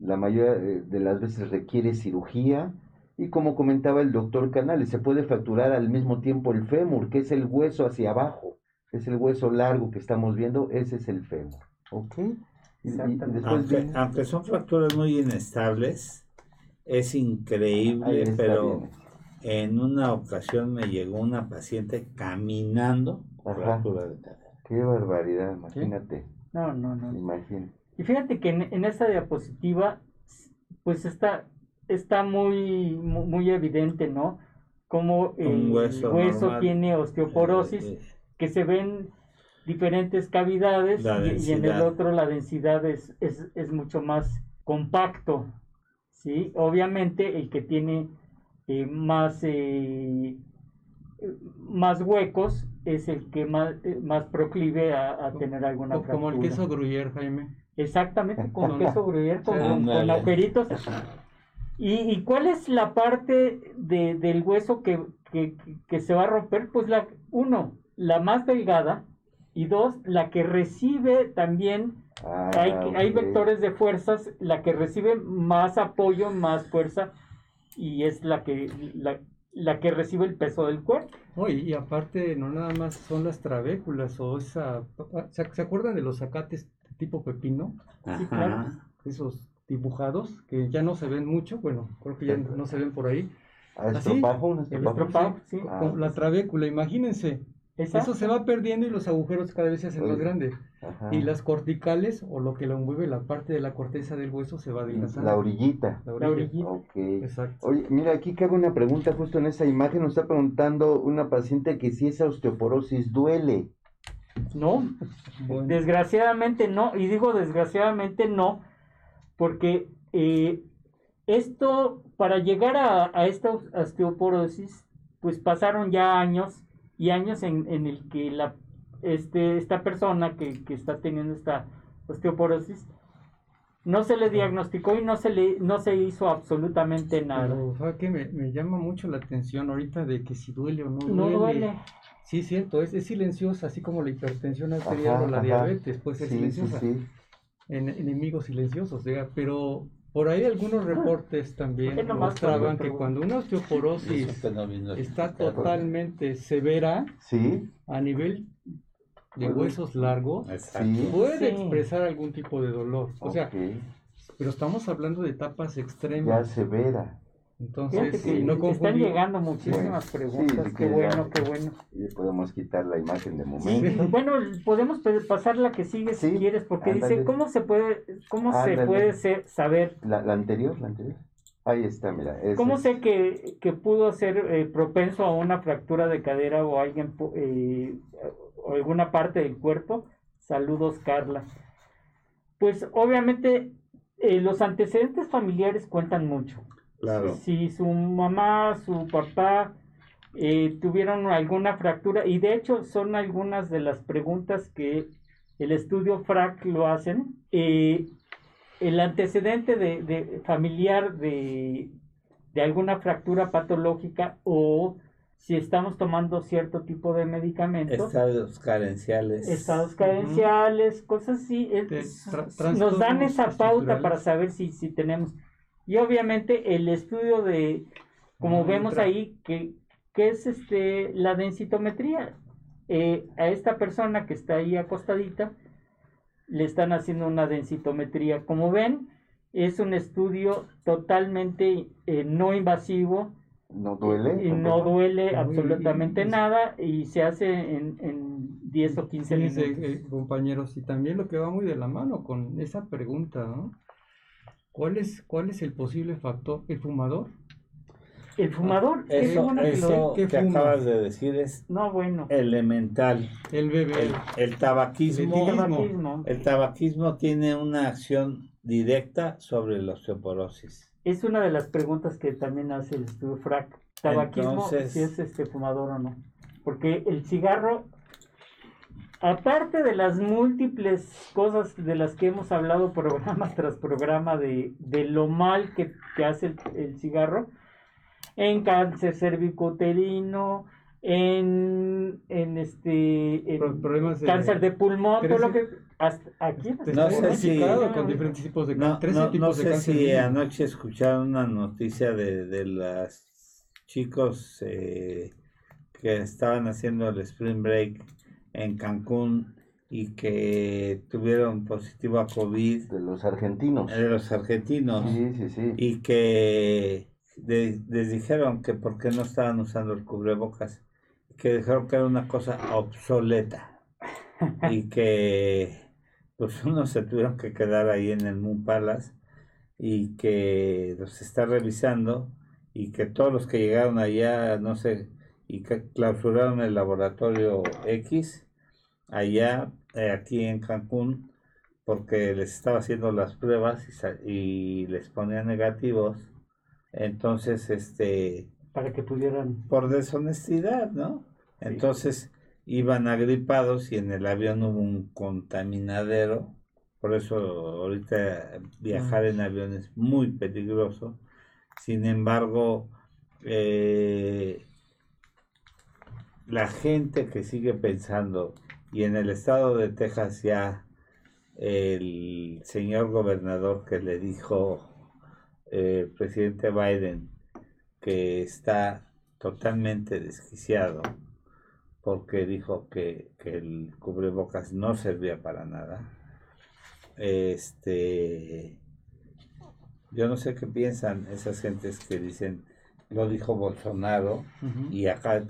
la mayoría de las veces requiere cirugía y como comentaba el doctor Canales, se puede fracturar al mismo tiempo el fémur, que es el hueso hacia abajo, es el hueso largo que estamos viendo, ese es el fémur. ¿Ok? aunque, son fracturas muy inestables, es increíble, pero en una ocasión me llegó una paciente caminando fractura de Qué barbaridad, imagínate. No, no, no. Imagínate. Y fíjate que en, en esta diapositiva, pues está está muy, muy evidente, ¿no? Como el hueso, tiene osteoporosis, eh, que se ven diferentes cavidades y, en el otro la densidad es, es, mucho más compacto, ¿sí? Obviamente el que tiene eh, más, eh, más huecos es el que más, más proclive a, tener alguna fractura. Como el queso gruyere, Jaime. Exactamente, con queso gruyere, con, con, agujeritos. ¿Y, cuál es la parte de, del hueso que, se va a romper? Pues la, uno, la más delgada, y dos, la que recibe también, ah, hay, hay vectores de fuerzas, la que recibe más apoyo, más fuerza, y es la que, la, que recibe el peso del cuerpo. y aparte, no nada más son las trabéculas o esa... ¿Se, acuerdan de los zacates tipo pepino? Sí, claro. Esos dibujados que ya no se ven mucho, bueno, creo que ya no se ven por ahí. Ah, Así, el estropajo, sí, con la trabécula, imagínense. Eso se va perdiendo y los agujeros cada vez se hacen más grandes. Y las corticales, o lo que lo envuelve, la parte de la corteza del hueso se va adelgazando. La orillita. La orillita. Exacto. Oye, mira, aquí cabe una pregunta justo en esa imagen. Nos está preguntando una paciente que si esa osteoporosis duele. No, desgraciadamente no. Y digo desgraciadamente no, porque eh, esto, para llegar a, esta osteoporosis, pues pasaron ya años y años en, en el que la, este, esta persona que, está teniendo esta osteoporosis no se le diagnosticó y no se le no se hizo absolutamente nada. Pero, que me, me, llama mucho la atención ahorita de que si duele o no duele. No duele. Sí, cierto, es, es silenciosa, así como la hipertensión arterial o la diabetes, puede ser silenciosa. Sí, en, enemigos silenciosos, pero por ahí algunos reportes también mostraban que cuando una osteoporosis está totalmente severa a nivel de huesos largos, puede expresar algún tipo de dolor. O sea, pero estamos hablando de etapas extremas. Ya severa. Entonces, no están llegando muchísimas preguntas. qué bueno, qué bueno. Y podemos quitar la imagen de momento. Bueno, podemos pasar la que sigue si quieres, porque dice cómo se puede, cómo se puede saber. La, anterior, la anterior. Ahí está, mira. ¿Cómo sé que, que pudo ser eh, propenso a una fractura de cadera o alguien eh, o alguna parte del cuerpo? Saludos, Carla. Pues obviamente eh, los antecedentes familiares cuentan mucho. Si, su mamá, su papá eh, tuvieron alguna fractura, y de hecho son algunas de las preguntas que el estudio FRAC lo hacen, eh, el antecedente de, familiar de, alguna fractura patológica o si estamos tomando cierto tipo de medicamentos. Estados carenciales. Estados carenciales, cosas así. nos dan esa pauta para saber si, si tenemos. Y obviamente el estudio de, como vemos ahí, que, que, es este, la densitometría. Eh, a esta persona que está ahí acostadita, le están haciendo una densitometría. Como ven, es un estudio totalmente eh, no invasivo. No duele. Y no duele absolutamente nada y se hace en, en 10 o 15 minutos. Eh, compañeros, y también lo que va muy de la mano con esa pregunta, ¿no? ¿Cuál es, ¿Cuál es el posible factor? ¿El fumador? El fumador. eso, que, acabas de decir es no, bueno. elemental. El bebé. El, tabaquismo, el, tabaquismo. tiene una acción directa sobre la osteoporosis. Es una de las preguntas que también hace el estudio FRAC. Tabaquismo, si es este fumador o no. Porque el cigarro aparte de las múltiples cosas de las que hemos hablado programa tras programa de, lo mal que, hace el, cigarro, en cáncer cervicoterino, en, en este problemas de, cáncer de pulmón, todo lo que aquí no sé si con diferentes tipos de no, no, sé si anoche escucharon una noticia de, de los chicos eh, que estaban haciendo el spring break en Cancún y que tuvieron positivo a COVID. De los argentinos. De los argentinos. Sí, sí, sí. Y que les dijeron que por qué no estaban usando el cubrebocas. Que dijeron que era una cosa obsoleta. y que pues unos se tuvieron que quedar ahí en el Moon Palace y que los está revisando y que todos los que llegaron allá, no sé, y que clausuraron el laboratorio X allá, eh, aquí en Cancún, porque les estaba haciendo las pruebas y, les ponía negativos. Entonces, este... Para que pudieran... Por deshonestidad, ¿no? Entonces iban agripados y en el avión hubo un contaminadero. Por eso ahorita viajar en avión es muy peligroso. Sin embargo, eh, la gente que sigue pensando, y en el estado de Texas ya el señor gobernador que le dijo el eh, presidente Biden que está totalmente desquiciado porque dijo que, el cubrebocas no servía para nada. Este, yo no sé qué piensan esas gentes que dicen, lo dijo Bolsonaro, y acá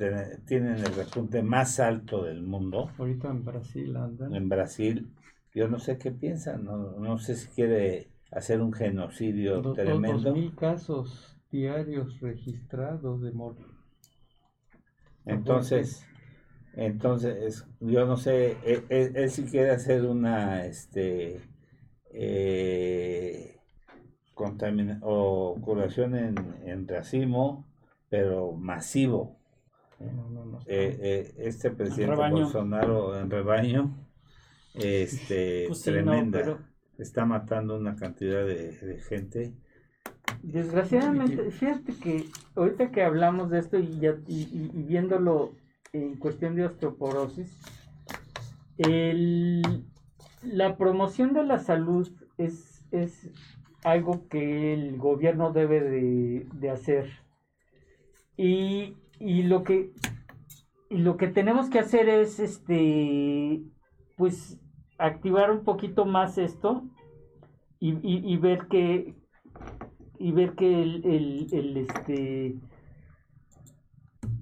tienen el repunte más alto del mundo. Ahorita en Brasil andan. En Brasil, yo no sé qué piensan, no, sé si quiere hacer un genocidio tremendo. Dos mil casos diarios registrados de muerte. Entonces, entonces, yo no sé, e, e, él, si quiere hacer una, este, eh, o curación en, en racimo, pero masivo. Eh, eh, este presidente Bolsonaro en rebaño, este, pues tremenda, está matando una cantidad de, gente. Desgraciadamente, fíjate que ahorita que hablamos de esto y, ya, y, viéndolo en cuestión de osteoporosis, el, la promoción de la salud es, es algo que el gobierno debe de, hacer. Y, lo que y lo que tenemos que hacer es este pues activar un poquito más esto y, ver que y ver que el, este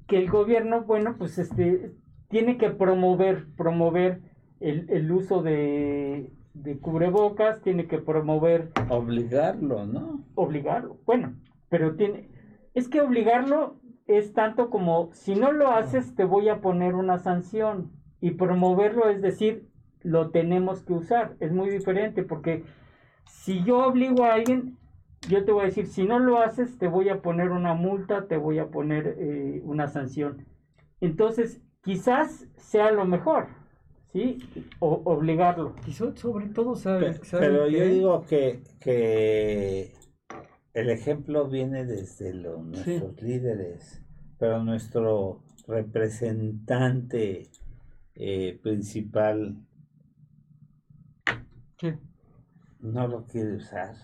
que el gobierno bueno pues este tiene que promover promover el, el uso de, de cubrebocas, tiene que promover... Obligarlo, ¿no? Obligarlo, bueno, pero tiene... Es que obligarlo es tanto como, si no lo haces, te voy a poner una sanción. Y promoverlo es decir, lo tenemos que usar. Es muy diferente porque si yo obligo a alguien, yo te voy a decir, si no lo haces, te voy a poner una multa, te voy a poner eh, una sanción. Entonces, quizás sea lo mejor, ¿sí? O, obligarlo. Y sobre todo sabe, pero, yo digo que, que el ejemplo viene desde los, nuestros líderes, pero nuestro representante eh, principal no lo quiere usar.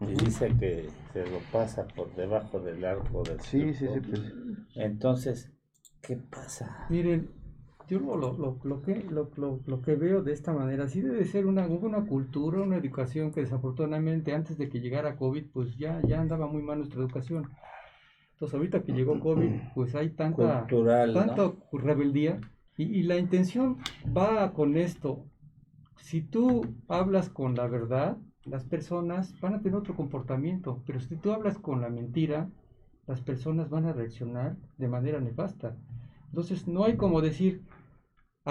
Y dice que se lo pasa por debajo del arco del sí, sí, sí, pues. Entonces, ¿qué pasa? Miren, yo lo, lo, lo, que, lo, lo, que veo de esta manera, sí debe ser una, una cultura, una educación que desafortunadamente antes de que llegara COVID, pues ya, ya andaba muy mal nuestra educación. Entonces ahorita que llegó COVID, pues hay tanta, tanta rebeldía y, y la intención va con esto. Si tú hablas con la verdad, las personas van a tener otro comportamiento, pero si tú hablas con la mentira, las personas van a reaccionar de manera nefasta. Entonces no hay como decir,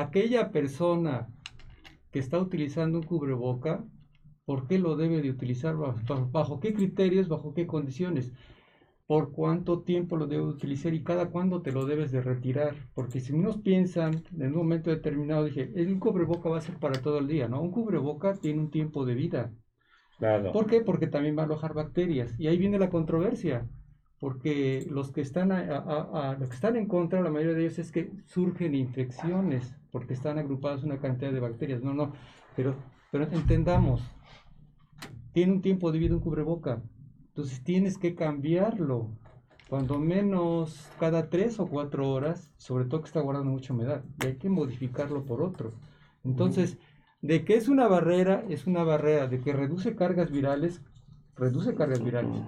aquella persona que está utilizando un cubreboca, ¿por qué lo debe de utilizar? ¿Bajo, qué criterios? ¿Bajo qué condiciones? ¿Por cuánto tiempo lo debe utilizar y cada cuándo te lo debes de retirar? Porque si unos piensan en un momento determinado, dije, el cubreboca va a ser para todo el día, ¿no? Un cubreboca tiene un tiempo de vida. Claro. ¿Por qué? Porque también va a alojar bacterias. Y ahí viene la controversia porque los que están a, que están en contra, la mayoría de ellos es que surgen infecciones porque están agrupadas una cantidad de bacterias. No, no, pero, pero entendamos, tiene un tiempo de vida un cubreboca, entonces tienes que cambiarlo, cuando menos cada tres o cuatro horas, sobre todo que está guardando mucha humedad, y hay que modificarlo por otro. Entonces, de que es una barrera, es una barrera, de que reduce cargas virales, reduce cargas virales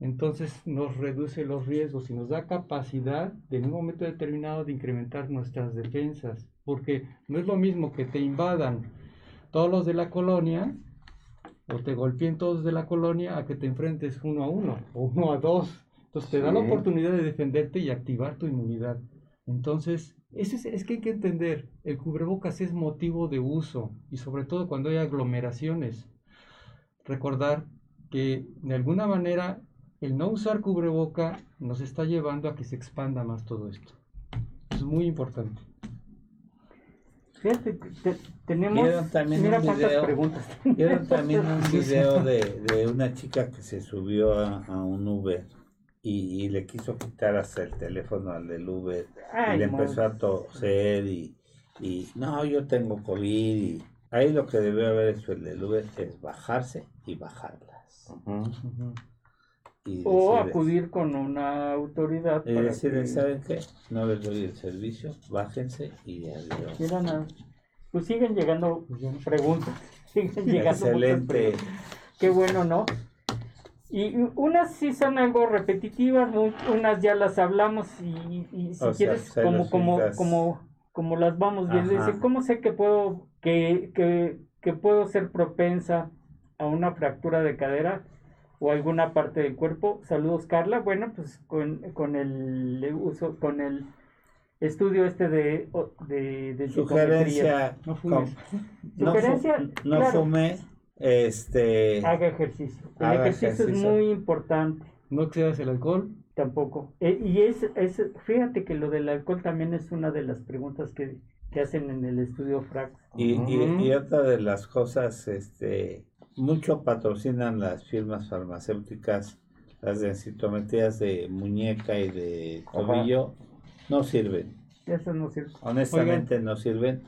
entonces nos reduce los riesgos y nos da capacidad de en un momento determinado de incrementar nuestras defensas, porque no es lo mismo que te invadan todos los de la colonia o te golpeen todos de la colonia a que te enfrentes uno a uno o uno a dos. Entonces te da la oportunidad de defenderte y activar tu inmunidad. Entonces, eso es, es, que hay que entender, el cubrebocas es motivo de uso y sobre todo cuando hay aglomeraciones. Recordar que de alguna manera el no usar cubreboca nos está llevando a que se expanda más todo esto. Es muy importante. Fíjate, tenemos también mira un video, preguntas. Vieron también un video de, de, una chica que se subió a, a un Uber y, y, le quiso quitar hasta el teléfono al del Uber Ay, y le empezó a toser y, y no, yo tengo COVID y ahí lo que debe haber hecho el del Uber es bajarse y bajarlas. Ujú. Y O acudir con una autoridad. y para decirles, que- ¿saben qué? No les doy el servicio, bájense y adiós. Mira nada. Pues siguen llegando preguntas. Siguen llegando Excelente. preguntas. Qué bueno, ¿no? Y unas sí son algo repetitivas, unas ya las hablamos y, y si O quieres, como, como, como, como las vamos viendo, dice, ¿cómo sé que puedo, que, que, que puedo ser propensa a una fractura de cadera o alguna parte del cuerpo? Saludos, Carla. Bueno, pues con, con el uso, con el estudio este de, de, de. Sugerencia, No fumes. no, Sugerencia, no claro. fume, este, Haga ejercicio. El Haga ejercicio, ejercicio. es muy importante. No excedas el alcohol. Tampoco. Eh, y es, es, fíjate que lo del alcohol también es una de las preguntas que, que hacen en el estudio FRAX. y, y- otra de las cosas, este, mucho patrocinan las firmas farmacéuticas, las densitometrías de muñeca y de Ajá. tobillo, no sirven, Eso no sirve. honestamente no sirven,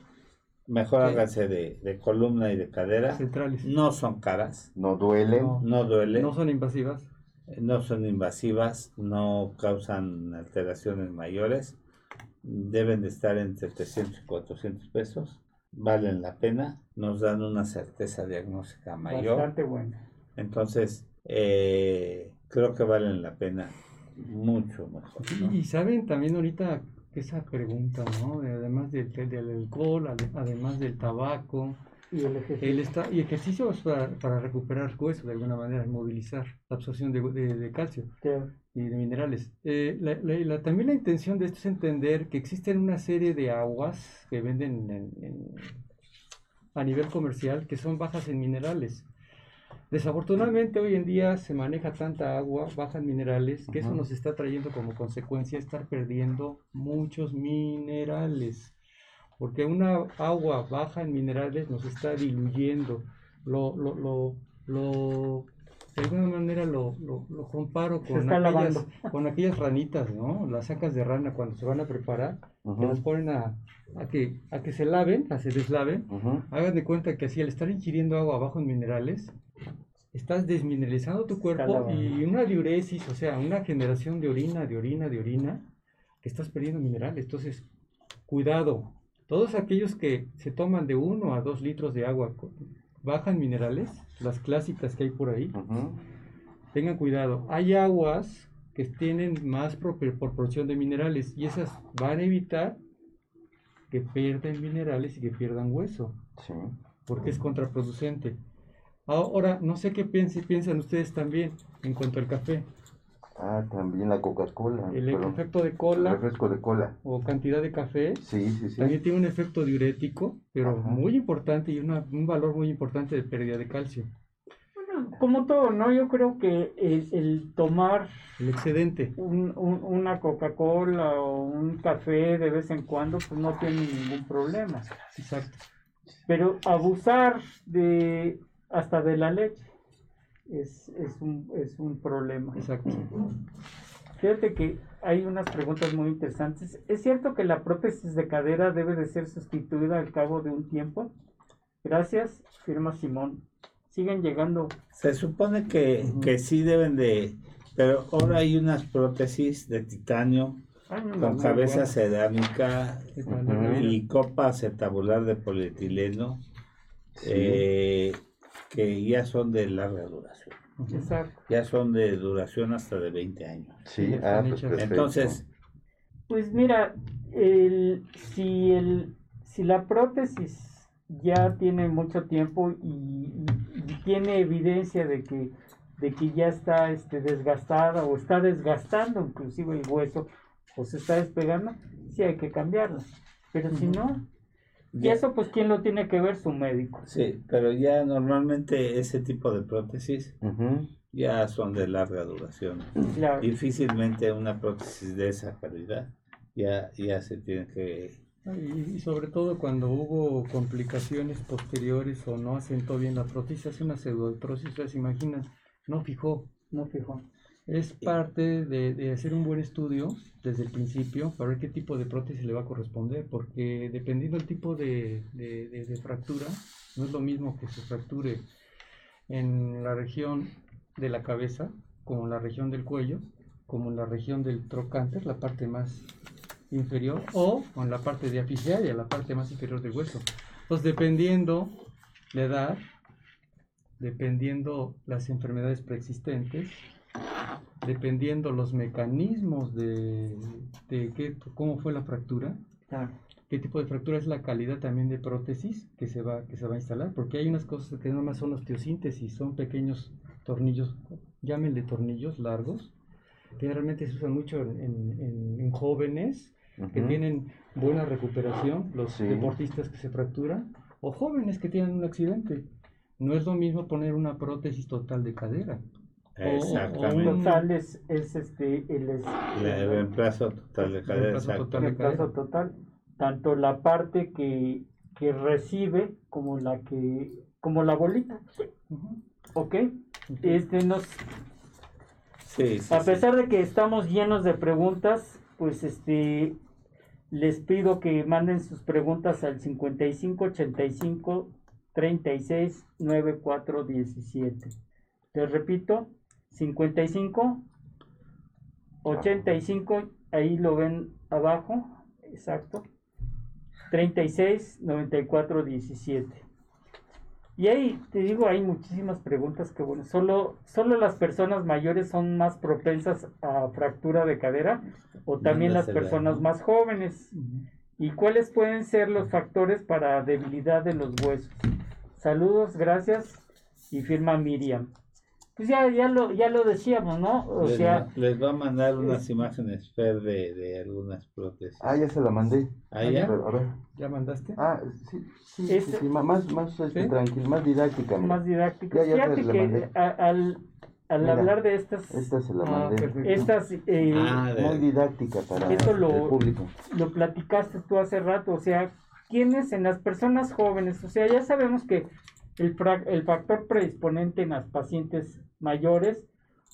mejor háganse de, de columna y de cadera, Centrales. no son caras, No duele. No. no duelen, No son invasivas. no son invasivas, no causan alteraciones mayores, deben de estar entre 300 y 400 pesos, valen la pena, nos dan una certeza diagnóstica mayor, Bastante bueno. entonces eh, creo que valen la pena mucho mejor. ¿no? Y, y saben también ahorita que esa pregunta, ¿no? De- además del, del alcohol, ade- además del tabaco, Y el ejercicio. el esta- y ejercicios para, para recuperar hueso de alguna manera, movilizar la absorción de, de- de calcio que- y de minerales. Eh, la- la- la- también la intención de esto es entender que existen una serie de aguas que venden en- en- a nivel comercial que son bajas en minerales. Desafortunadamente hoy en día se maneja tanta agua baja en minerales que eso nos está trayendo como consecuencia estar perdiendo muchos minerales. Porque una agua baja en minerales nos está diluyendo. Lo, lo, lo, lo- de alguna manera lo, lo, lo comparo con aquellas, con aquellas ranitas, ¿no? Las sacas de rana cuando se van a preparar, que Ujú. las ponen a, a que, a que se laven, a se deslaven. Ujú. Hagan de cuenta que así al estar ingiriendo agua bajo en minerales, estás desmineralizando tu cuerpo y una diuresis, o sea, una generación de orina, de orina, de orina, que estás perdiendo minerales. Entonces, cuidado. Todos aquellos que se toman de 1 a 2 litros de agua bajan minerales, las clásicas que hay por ahí, tengan cuidado. Hay aguas que tienen más propor- proporción de minerales y esas van a evitar que pierdan minerales y que pierdan hueso Sí. porque es contraproducente. Ahora, no sé qué piensan ustedes también en cuanto al café. Ah, también la Coca-Cola. El pero- efecto de cola Refresco de cola. o cantidad de café Sí, sí, sí. también tiene un efecto diurético, pero Ajá. muy importante y una- un valor muy importante de pérdida de calcio. Como todo, ¿no? Yo creo que el, el tomar El excedente. un- un- una Coca-Cola o un café de vez en cuando, pues no tiene ningún problema. Exacto. Pero abusar de hasta de la leche es, es, un, es un problema. Exacto. Fíjate que hay unas preguntas muy interesantes. ¿Es cierto que la prótesis de cadera debe de ser sustituida al cabo de un tiempo? Gracias, firma Simón. Siguen llegando. Se supone que, Ujú. que sí deben de, pero ahora hay unas prótesis de titanio Ay, no, con cabeza buenas. cerámica ¿Qué tal, Ujú. Gabriela? y copa acetabular de polietileno Sí. eh, que ya son de larga duración. Exacto. Ya son de duración hasta de 20 años. Sí, ah, pues. Entonces, Pues mira, el, si, el, si la prótesis ya tiene mucho tiempo y, tiene evidencia de que, de que ya está este, desgastada o está desgastando inclusive el hueso o se está despegando, sí hay que cambiarlo. Pero si no, y eso pues quién lo tiene que ver su médico. Sí, pero ya normalmente ese tipo de prótesis ya son de larga duración. Difícilmente una prótesis de esa calidad ya, ya se tiene que... Y, sobre todo cuando hubo complicaciones posteriores o no asentó bien la prótesis, hace una pseudoprosis, se imaginan, no fijó. No fijó. Es parte de, de, hacer un buen estudio desde el principio para ver qué tipo de prótesis le va a corresponder, porque dependiendo del tipo de, de, de fractura, no es lo mismo que se fracture en la región de la cabeza, como en la región del cuello, como en la región del trocánter, la parte más inferior, o en la parte diafisaria, la parte más inferior del hueso. Entonces, dependiendo la edad, dependiendo las enfermedades preexistentes, dependiendo los mecanismos de, de qué, cómo fue la fractura, qué tipo de fractura es la calidad también de prótesis que se va, que se va a instalar, porque hay unas cosas que no más son osteosíntesis, son pequeños tornillos, llámenle tornillos largos, que realmente se usan mucho en, en, jóvenes que tienen buena recuperación, los deportistas que se fracturan, o jóvenes que tienen un accidente. No es lo mismo poner una prótesis total de cadera. Exactamente. O, total es, este, el, el, reemplazo total de cadera. Reemplazo total, tanto la parte que, que recibe como la que como la bolita. ¿Ok? Este nos a pesar de que estamos llenos de preguntas, pues este les pido que manden sus preguntas al 55 85 36 94 17. Les repito, 55 85, ahí lo ven abajo, exacto. 36 94 17. Y ahí, te digo, hay muchísimas preguntas que, bueno, solo, solo las personas mayores son más propensas a fractura de cadera o también las personas más jóvenes. ¿Y cuáles pueden ser los factores para debilidad de los huesos? Saludos, gracias y firma Miriam. Pues ya, ya, lo, ya lo decíamos, ¿no? O les sea... les va a mandar unas imágenes, Fer, de, de algunas prótesis. Ah, ya se la mandé. ¿Ah, ya? A ver. ¿Ya mandaste? Ah, sí, sí, sí, más, más este, tranquilo, más didáctica. Más didáctica. Ya, ya Fíjate que al, al hablar de estas... Esta se la ah, mandé. estas... Eh, ah, muy didáctica para esto lo, el público. Lo platicaste tú hace rato, o sea, ¿quiénes en las personas jóvenes? O sea, ya sabemos que el, el factor predisponente en las pacientes mayores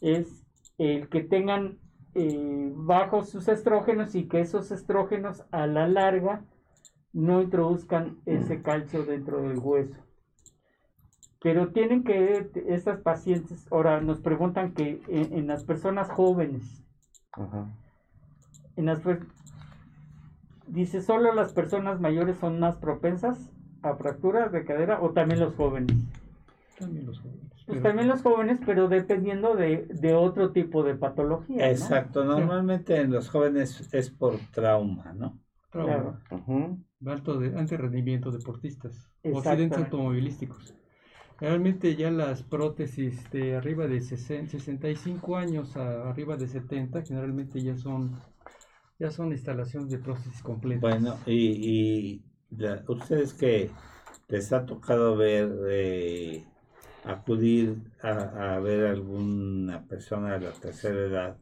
es el que tengan eh, bajos sus estrógenos y que esos estrógenos a la larga no introduzcan ese calcio dentro del hueso. Pero tienen que, estas pacientes, ahora nos preguntan que en, las personas jóvenes, en las, dice, ¿solo las personas mayores son más propensas a fracturas de cadera o también los jóvenes? También los jóvenes. Pues también los jóvenes, pero dependiendo de, de otro tipo de patología. Exacto, normalmente en los jóvenes es por trauma, ¿no? Trauma. Claro. Alto de, alto rendimiento deportistas o accidentes automovilísticos. Realmente ya las prótesis de arriba de 60, 65 años a arriba de 70 generalmente ya son ya son instalaciones de prótesis completas. Bueno, y, y ustedes que les ha tocado ver eh, acudir a, ver a alguna persona de la tercera edad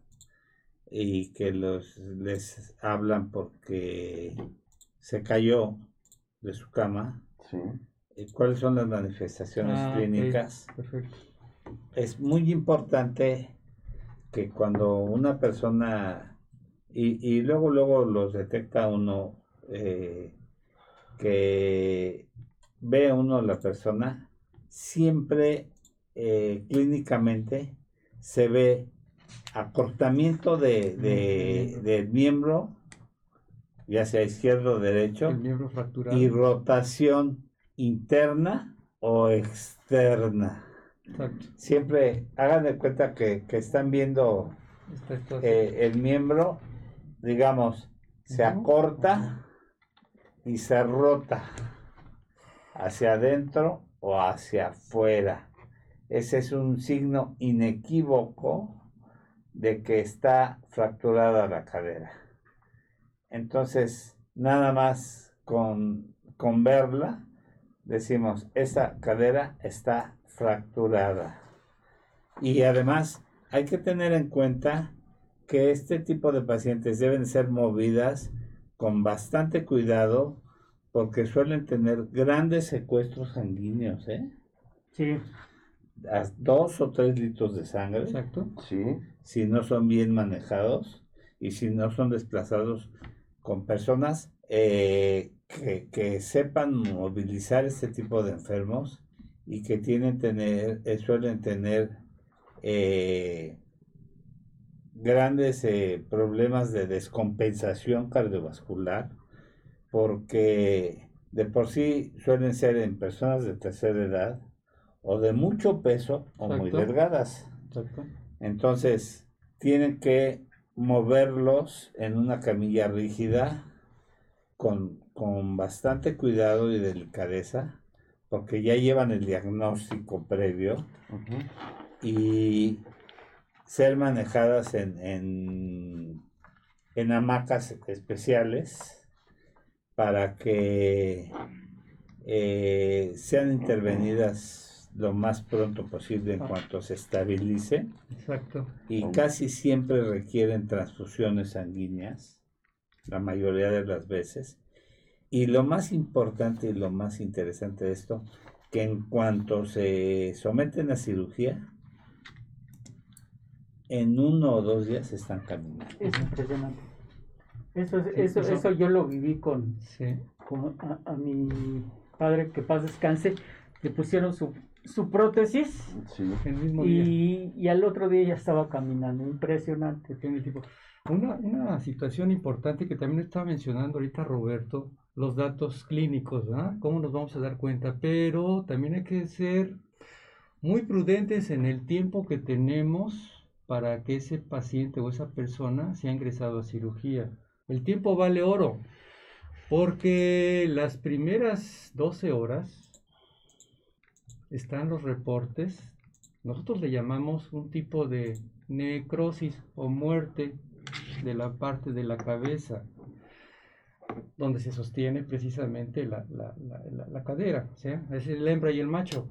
y que los les hablan porque se cayó de su cama. ¿Cuáles son las manifestaciones ah, clínicas? Es muy importante que cuando una persona y, y luego luego los detecta uno eh, que ve uno la persona siempre eh, clínicamente se ve acortamiento de, del miembro, ya sea izquierdo o derecho, y rotación interna o externa. Siempre hagan de cuenta que, están viendo eh, el miembro, digamos, se acorta y se rota hacia adentro o hacia afuera. ese es un signo inequívoco de que está fracturada la cadera. Entonces, nada más con, con verla, decimos, esa cadera está fracturada. Y además, hay que tener en cuenta que este tipo de pacientes deben ser movidas con bastante cuidado porque suelen tener grandes secuestros sanguíneos, ¿eh? Sí. dos o tres litros de sangre. Exacto. Sí. Si no son bien manejados y si no son desplazados con personas eh, que, sepan movilizar este tipo de enfermos y que tienen tener, eh, suelen tener eh, grandes eh, problemas de descompensación cardiovascular, porque de por sí suelen ser en personas de tercera edad o de mucho peso o muy delgadas. Entonces, tienen que moverlos en una camilla rígida con, bastante cuidado y delicadeza, porque ya llevan el diagnóstico previo y ser manejadas en, en, hamacas especiales para que eh, sean intervenidas lo más pronto posible en cuanto se estabilice. Exacto. Y casi siempre requieren transfusiones sanguíneas, la mayoría de las veces. Y lo más importante y lo más interesante de esto, que en cuanto se someten a cirugía, en uno o dos días están caminando. Es impresionante. Eso, eso, eso, yo lo viví con, a, mi padre que paz descanse, le pusieron su, su prótesis y, y, al otro día ya estaba caminando, impresionante. Tiene tipo. Una, una situación importante que también estaba mencionando ahorita Roberto, los datos clínicos, ¿verdad? ¿Cómo nos vamos a dar cuenta? Pero también hay que ser muy prudentes en el tiempo que tenemos para que ese paciente o esa persona sea ingresado a cirugía. El tiempo vale oro, porque las primeras 12 horas están los reportes, nosotros le llamamos un tipo de necrosis o muerte de la parte de la cabeza, donde se sostiene precisamente la, cadera, es el hembra y el macho.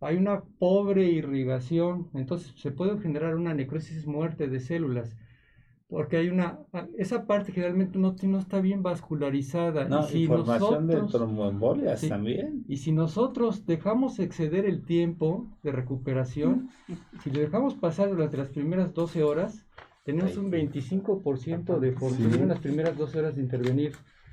Hay una pobre irrigación, entonces se puede generar una necrosis muerte de células, porque hay una, esa parte generalmente no, no está bien vascularizada. No, y si formación de tromboembolias también. Y si nosotros dejamos exceder el tiempo de recuperación, si le dejamos pasar durante las primeras 12 horas, tenemos un 25% de fortuna en las primeras 12 horas de intervenir.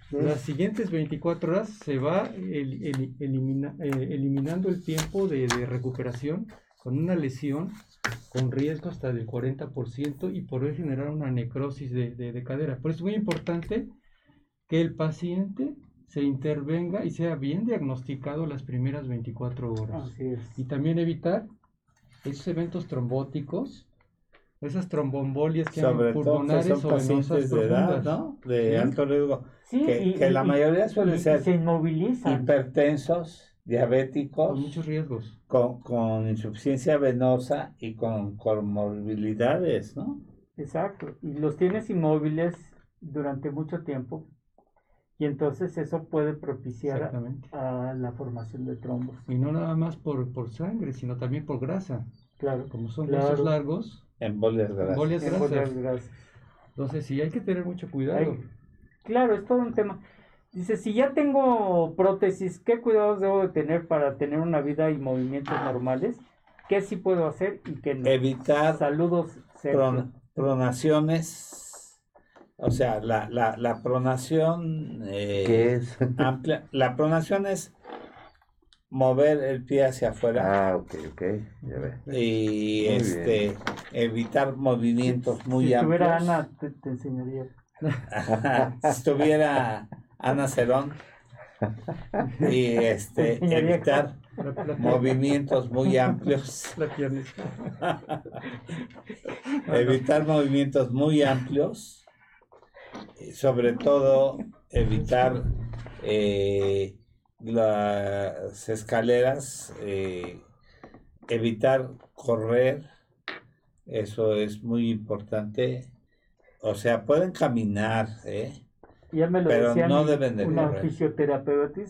Las siguientes 24 horas se va eh, eliminando el tiempo de, recuperación con una lesión con riesgo hasta del 40% y por generar una necrosis de, cadera. Por eso es muy importante que el paciente se intervenga y sea bien diagnosticado las primeras 24 horas. Y también evitar esos eventos trombóticos esas trombombolias que Sobre pulmonares todo son pacientes de edad, ¿no? De alto riesgo. que, la mayoría suelen ser hipertensos, diabéticos. Con muchos riesgos. Con, insuficiencia venosa y con comorbilidades, ¿no? Exacto. Y los tienes inmóviles durante mucho tiempo. Y entonces eso puede propiciar a, la formación de trombos. Y no nada más por, por sangre, sino también por grasa. Claro. Como son claro. largos, Embolias grasas. Embolias grasas. Entonces sí, hay que tener mucho cuidado. claro, es todo un tema. Dice, si ya tengo prótesis, ¿qué cuidados debo de tener para tener una vida y movimientos normales? ¿Qué sí puedo hacer y qué no? Evitar Saludos. pronaciones. O sea, la, la, la pronación eh, ¿Qué es? amplia. La pronación es mover el pie hacia afuera. Ah, ok, ok, ya ve. Y este, evitar movimientos muy si amplios. Si estuviera Ana, te, enseñaría. si estuviera Ana Cerón. Y este, evitar movimientos muy amplios. evitar movimientos muy amplios. Y sobre todo, evitar eh, las escaleras eh, evitar correr, eso es muy importante. O sea, pueden caminar, ¿eh? Ya me lo Pero decía no mi- deben de una correr. fisioterapeuta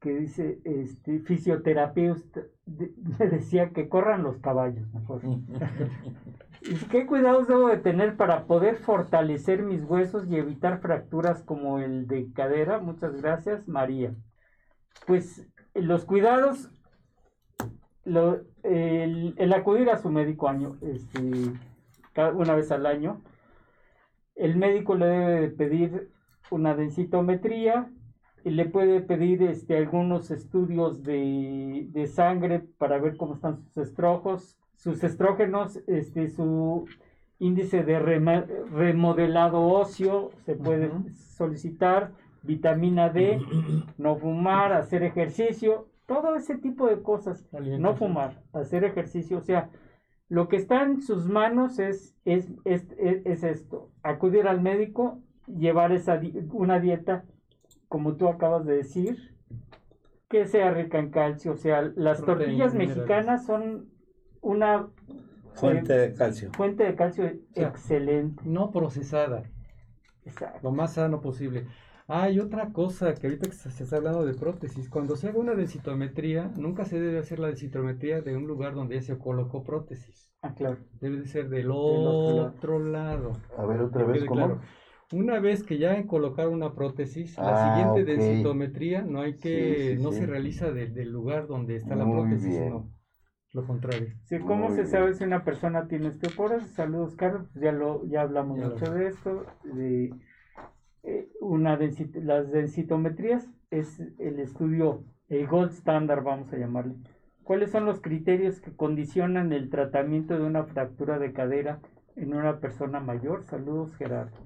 que dice, este, fisioterapeuta, de- me decía que corran los caballos mejor. ¿Y qué cuidados debo de tener para poder fortalecer mis huesos y evitar fracturas como el de cadera? Muchas gracias, María. Pues los cuidados, lo- el, el acudir a su médico año, este, cada- una vez al año, el médico le debe de pedir una densitometría y le puede pedir este, algunos estudios de, de sangre para ver cómo están sus estrojos, sus estrógenos, este, su índice de remodelado óseo, se puede solicitar, vitamina D, no fumar, hacer ejercicio, todo ese tipo de cosas, no fumar, hacer ejercicio, o sea, lo que está en sus manos es, es, es, es- es esto, acudir al médico, llevar esa di- una dieta, como tú acabas de decir, que sea rica en calcio, o sea, las Proteínas, tortillas mexicanas son una Fuente de calcio. fuente de calcio sea, excelente. No procesada, Exacto. lo más sano posible. Hay otra cosa que ahorita que se está hablando de prótesis, cuando se haga una densitometría, nunca se debe hacer la densitometría de un lugar donde ya se colocó prótesis. Ah, claro. Debe de ser del otro lado. otro lado. A ver, otra vez, ¿cómo? claro. Una vez que ya colocaron una prótesis, Ah, la siguiente ok. densitometría no hay que, Sí, sí, no sí. se realiza de- del lugar donde está la prótesis, bien. no, lo contrario. Sí, ¿Cómo Muy se bien. sabe si una persona tiene osteoporosis? Saludos, Carlos. Pues ya lo ya hablamos Ya lo- mucho de esto. De, una las densitometrías es el estudio, el gold standard, vamos a llamarle. ¿Cuáles son los criterios que condicionan el tratamiento de una fractura de cadera en una persona mayor? Saludos, Gerardo.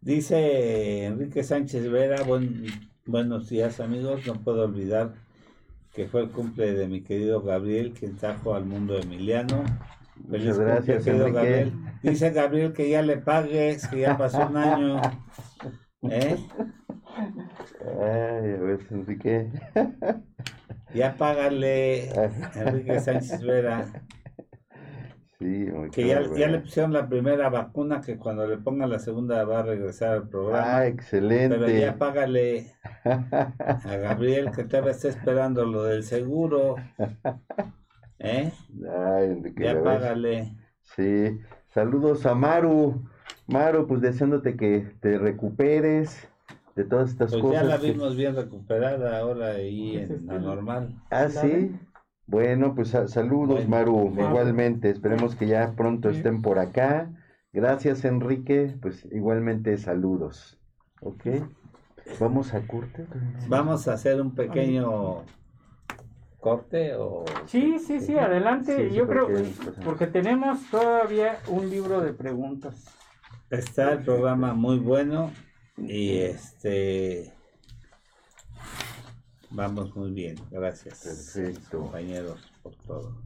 Dice Enrique Sánchez Vera, buen, buenos días amigos, no puedo olvidar que fue el cumple de mi querido Gabriel, quien trajo al mundo Emiliano. Feliz Muchas gracias, Enrique. Gabriel. Dice Gabriel que ya le pagues, que ya pasó un año. ¿Eh? Ay, a ver, Enrique. Ya págale, Enrique Sánchez Vera. Sí, muy Que ya, le pusieron la primera vacuna, que cuando le pongan la segunda va a regresar al programa. Ah, Pero excelente. ya págale a Gabriel que todavía está esperando lo del seguro. ¿Eh? Ay, Ya págale. Sí. Saludos a Maru. Maru, pues deseándote que te recuperes de todas estas Pues cosas. ya la que- vimos bien recuperada ahora ahí Es en este, la normal. Ah, ¿La sí. Bueno, pues sa- saludos, Bueno, Maru. bueno. Igualmente, esperemos que ya pronto Sí. estén por acá. Gracias, Enrique. Pues igualmente saludos. ¿Ok? Vamos a corte. Vamos a hacer un pequeño corte o Sí, sí, sí, adelante. Sí, sí, Yo creo, porque- porque tenemos todavía un libro de preguntas. está el programa muy bueno y este vamos muy bien. Gracias. Perfecto. Compañeros por todo.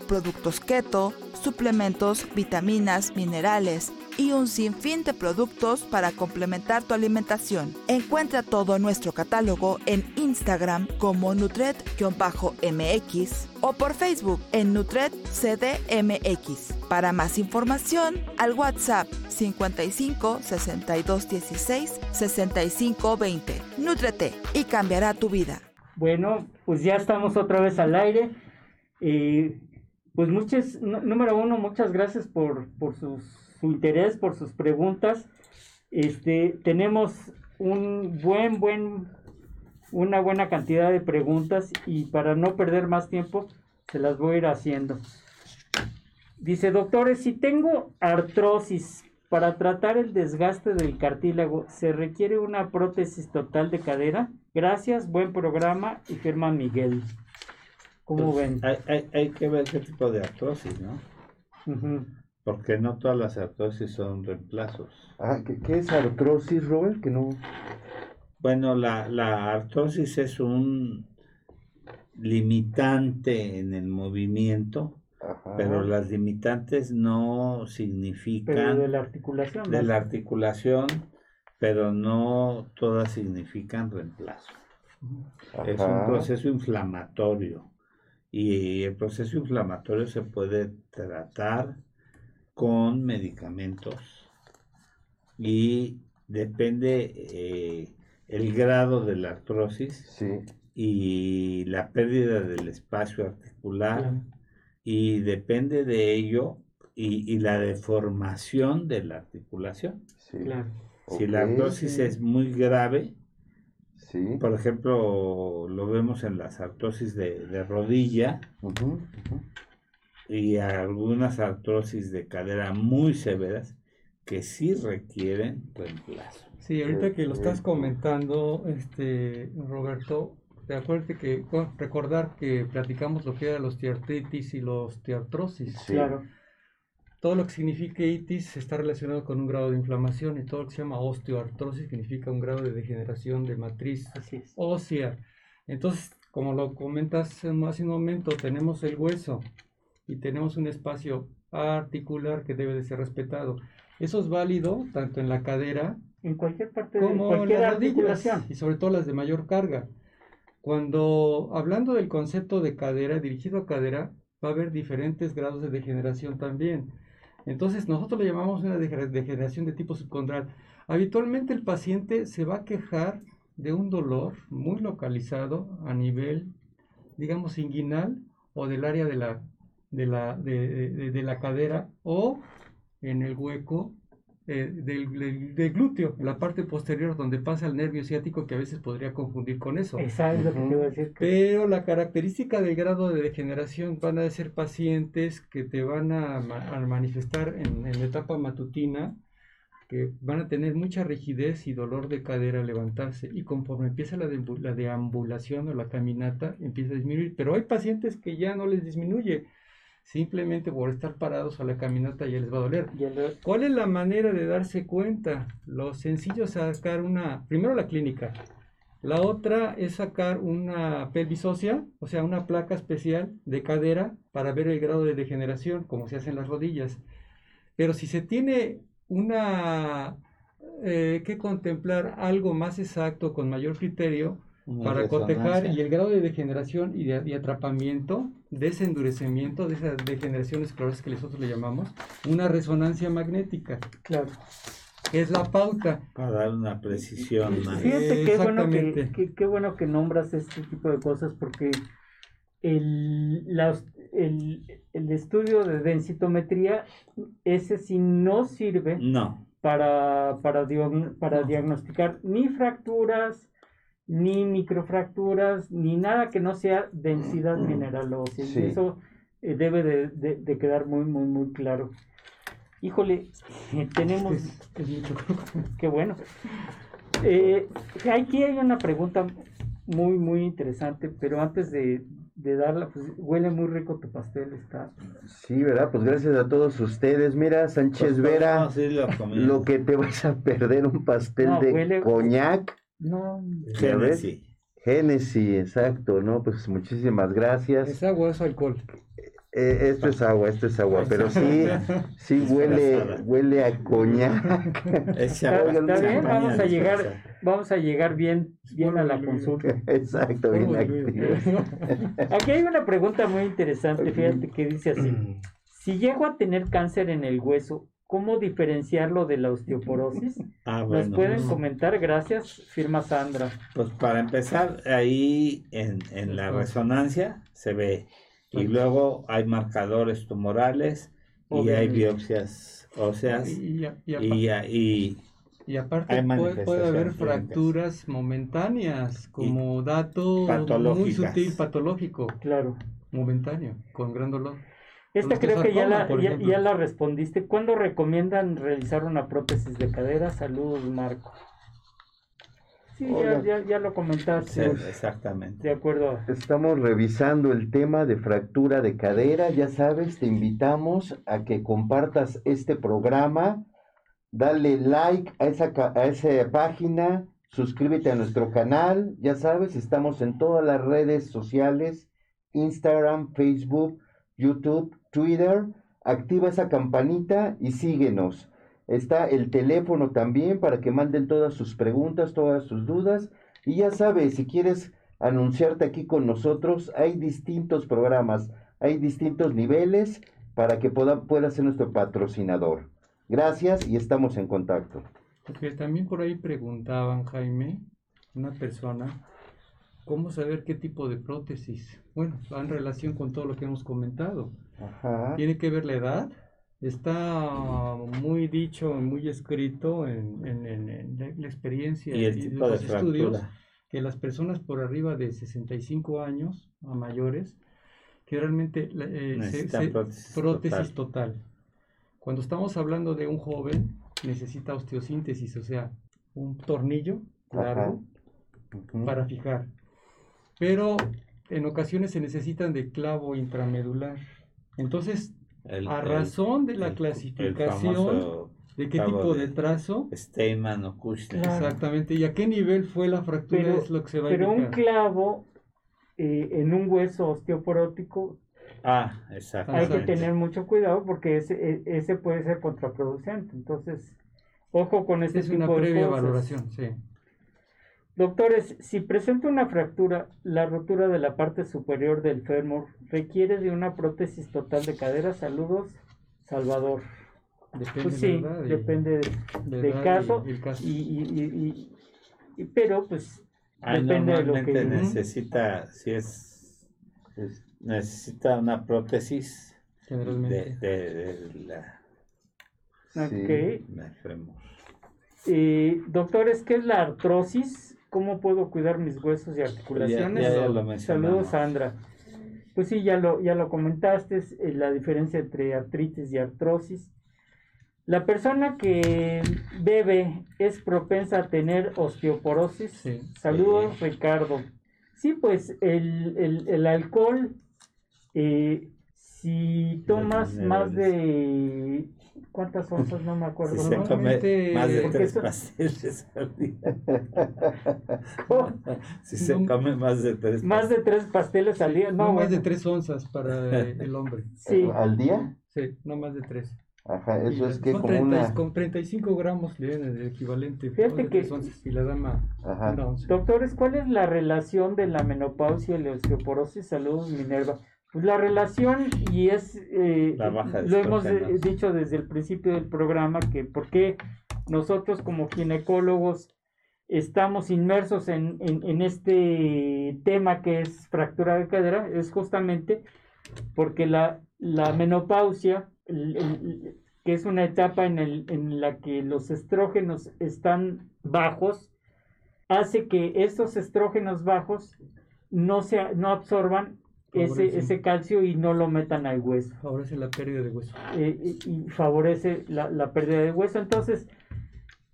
productos keto, suplementos, vitaminas, minerales y un sinfín de productos para complementar tu alimentación. Encuentra todo nuestro catálogo en Instagram como Nutret-MX o por Facebook en Nutret CDMX. Para más información, al WhatsApp 55 62 16 65 20. Nutrete y cambiará tu vida. Bueno, pues ya estamos otra vez al aire. Eh, pues muchas, número uno, muchas gracias por, por sus, su interés, por sus preguntas. Este, tenemos un buen, buen, una buena cantidad de preguntas y para no perder más tiempo, se las voy a ir haciendo. Dice, doctores, si tengo artrosis, para tratar el desgaste del cartílago, ¿se requiere una prótesis total de cadera? Gracias, buen programa y firma Miguel. ¿Cómo Pues, ven? Hay, hay, que ver qué tipo de artrosis, ¿no? Porque no todas las artrosis son reemplazos. Ah, ¿qué, es artrosis, Robert? Que no... Bueno, la, la artrosis es un limitante en el movimiento pero las limitantes no significan... Pero de la articulación. De la articulación, pero no todas significan reemplazo. Es un proceso inflamatorio y el proceso inflamatorio se puede tratar con medicamentos y depende eh, el grado de la artrosis y la pérdida del espacio articular y depende de ello y, la deformación de la articulación. Si la artrosis es muy grave, por ejemplo, lo vemos en las artrosis de, rodilla y algunas artrosis de cadera muy severas que sí requieren reemplazo. Sí, ahorita que lo estás comentando, este Roberto, acuérdate que recordar que platicamos lo que era la osteoartritis y la osteoartrosis. Claro. Todo lo que significa itis está relacionado con un grado de inflamación y todo lo que se llama osteoartrosis significa un grado de degeneración de matriz ósea. Entonces, como lo comentas hace un momento, tenemos el hueso y tenemos un espacio articular que debe de ser respetado. Eso es válido tanto en la cadera en cualquier parte como de cualquier en las articulación y sobre todo las de mayor carga. Cuando hablando del concepto de cadera, dirigido a cadera, va a haber diferentes grados de degeneración también. Entonces nosotros le llamamos una degeneración de tipo subcondral. Habitualmente el paciente se va a quejar de un dolor muy localizado a nivel, digamos, inguinal o del área de la, de la, de la cadera o en el hueco eh, del, del, glúteo, en la parte posterior donde pasa el nervio ciático que a veces podría confundir con eso. Exacto, que decir. Pero la característica del grado de degeneración van a ser pacientes que te van a, manifestar en, la etapa matutina, que van a tener mucha rigidez y dolor de cadera al levantarse y conforme empieza la, la deambulación o la caminata empieza a disminuir, pero hay pacientes que ya no les disminuye, simplemente por estar parados a la caminata ya les va a doler. ¿Cuál es la manera de darse cuenta? Lo sencillo es sacar una, primero la clínica, la otra es sacar una pelvis ósea, o sea, una placa especial de cadera para ver el grado de degeneración, como se hace en las rodillas. Pero si se tiene una eh, que contemplar algo más exacto, con mayor criterio, para cotejar y el grado de degeneración y, de, atrapamiento, de ese endurecimiento, de esa degeneración esclerosis que nosotros le llamamos, una resonancia magnética. Claro. Es la pauta. Para dar una precisión más. Fíjate qué bueno que, qué bueno que nombras este tipo de cosas porque el, el, el, estudio de densitometría, ese sí no sirve no. para, para, para diagnosticar ni fracturas, ni microfracturas, ni nada que no sea densidad mm. mineral ósea. Eso eh, debe de, quedar muy, muy, muy claro. Híjole, tenemos... Qué bueno. Eh, aquí hay una pregunta muy, muy interesante, pero antes de, darla, pues huele muy rico tu pastel, está. Sí, ¿verdad? Pues gracias a todos ustedes. Mira, Sánchez pues, Vera, lo, que te vas a perder un pastel de coñac no. Génesis. Génesis, exacto, ¿no? Pues muchísimas gracias. Es agua, es alcohol. Eh, esto es agua, esto es agua, pero sí, sí huele, huele a coñac. Está, bien, vamos a llegar, vamos a llegar bien, bien a la consulta. Exacto, bien Aquí hay una pregunta muy interesante, fíjate que dice así. Si llego a tener cáncer en el hueso, ¿cómo diferenciarlo de la osteoporosis? Ah, ¿Nos pueden comentar? Gracias, firma Sandra. Pues para empezar, ahí en, en la resonancia se ve y luego hay marcadores tumorales y hay biopsias óseas y, y, y, aparte puede, haber fracturas momentáneas como dato muy sutil patológico. Claro. Momentáneo, con gran dolor. Esta creo que ya la, ya la respondiste. ¿Cuándo recomiendan realizar una prótesis de cadera? Saludos, Marco. Sí, ya, lo comentaste. exactamente. De acuerdo. Estamos revisando el tema de fractura de cadera. Ya sabes, te invitamos a que compartas este programa. Dale like a esa, a esa página. Suscríbete a nuestro canal. Ya sabes, estamos en todas las redes sociales. Instagram, Facebook, YouTube, Twitter. Activa esa campanita y síguenos. Está el teléfono también para que manden todas sus preguntas, todas sus dudas. Y ya sabes, si quieres anunciarte aquí con nosotros, hay distintos programas, hay distintos niveles para que pueda, pueda ser nuestro patrocinador. Gracias y estamos en contacto. Porque también por ahí preguntaban, Jaime, una persona, ¿cómo saber qué tipo de prótesis? Bueno, en relación con todo lo que hemos comentado. ¿Tiene que ver la edad? está muy dicho, muy escrito en, la experiencia y, los estudios que las personas por arriba de 65 años a mayores que realmente eh, prótesis, total. Cuando estamos hablando de un joven necesita osteosíntesis, o sea, un tornillo largo para fijar. Pero en ocasiones se necesitan de clavo intramedular. Entonces a razón de la clasificación de qué tipo de, trazo. Steinman o Kushner. Exactamente. ¿Y a qué nivel fue la fractura? Pero, es lo que se va a Pero un clavo eh, en un hueso osteoporótico. Ah, Hay que tener mucho cuidado porque ese, e, ese puede ser contraproducente. Entonces, ojo con este es tipo una previa valoración, sí. Doctores, si presenta una fractura, la rotura de la parte superior del fémur requiere de una prótesis total de cadera. Saludos, Salvador. Depende pues sí, depende del caso. Y, pero pues depende de lo que necesita, si es, necesita una prótesis de, de, la, okay. Eh, doctores, ¿qué es la artrosis? ¿Cómo puedo cuidar mis huesos y articulaciones? Saludos, Sandra. Pues sí, ya lo, ya lo comentaste, eh, la diferencia entre artritis y artrosis. La persona que bebe es propensa a tener osteoporosis. Saludos, Ricardo. Sí, pues el, alcohol, eh, si tomas más de ¿Cuántas onzas? No me acuerdo. Si se come más de tres pasteles al día. si se come más de tres Más de tres pasteles al día. No, más de tres onzas para el hombre. Sí. ¿Al día? Sí, no más de tres. Ajá, eso es que con como una... Con 35 gramos le el equivalente. Fíjate que... y la dama... Ajá. Doctores, ¿cuál es la relación de la menopausia y la osteoporosis? Saludos, Minerva. Pues la relación, y es, eh, lo hemos dicho desde el principio del programa, que por qué nosotros como ginecólogos estamos inmersos en, este tema que es fractura de cadera, es justamente porque la, la menopausia, que es una etapa en, el, en la que los estrógenos están bajos, hace que esos estrógenos bajos no, se, no absorban ese, ese, calcio y no lo metan al hueso. Favorece la pérdida de hueso. Eh, y, favorece la, la, pérdida de hueso. Entonces,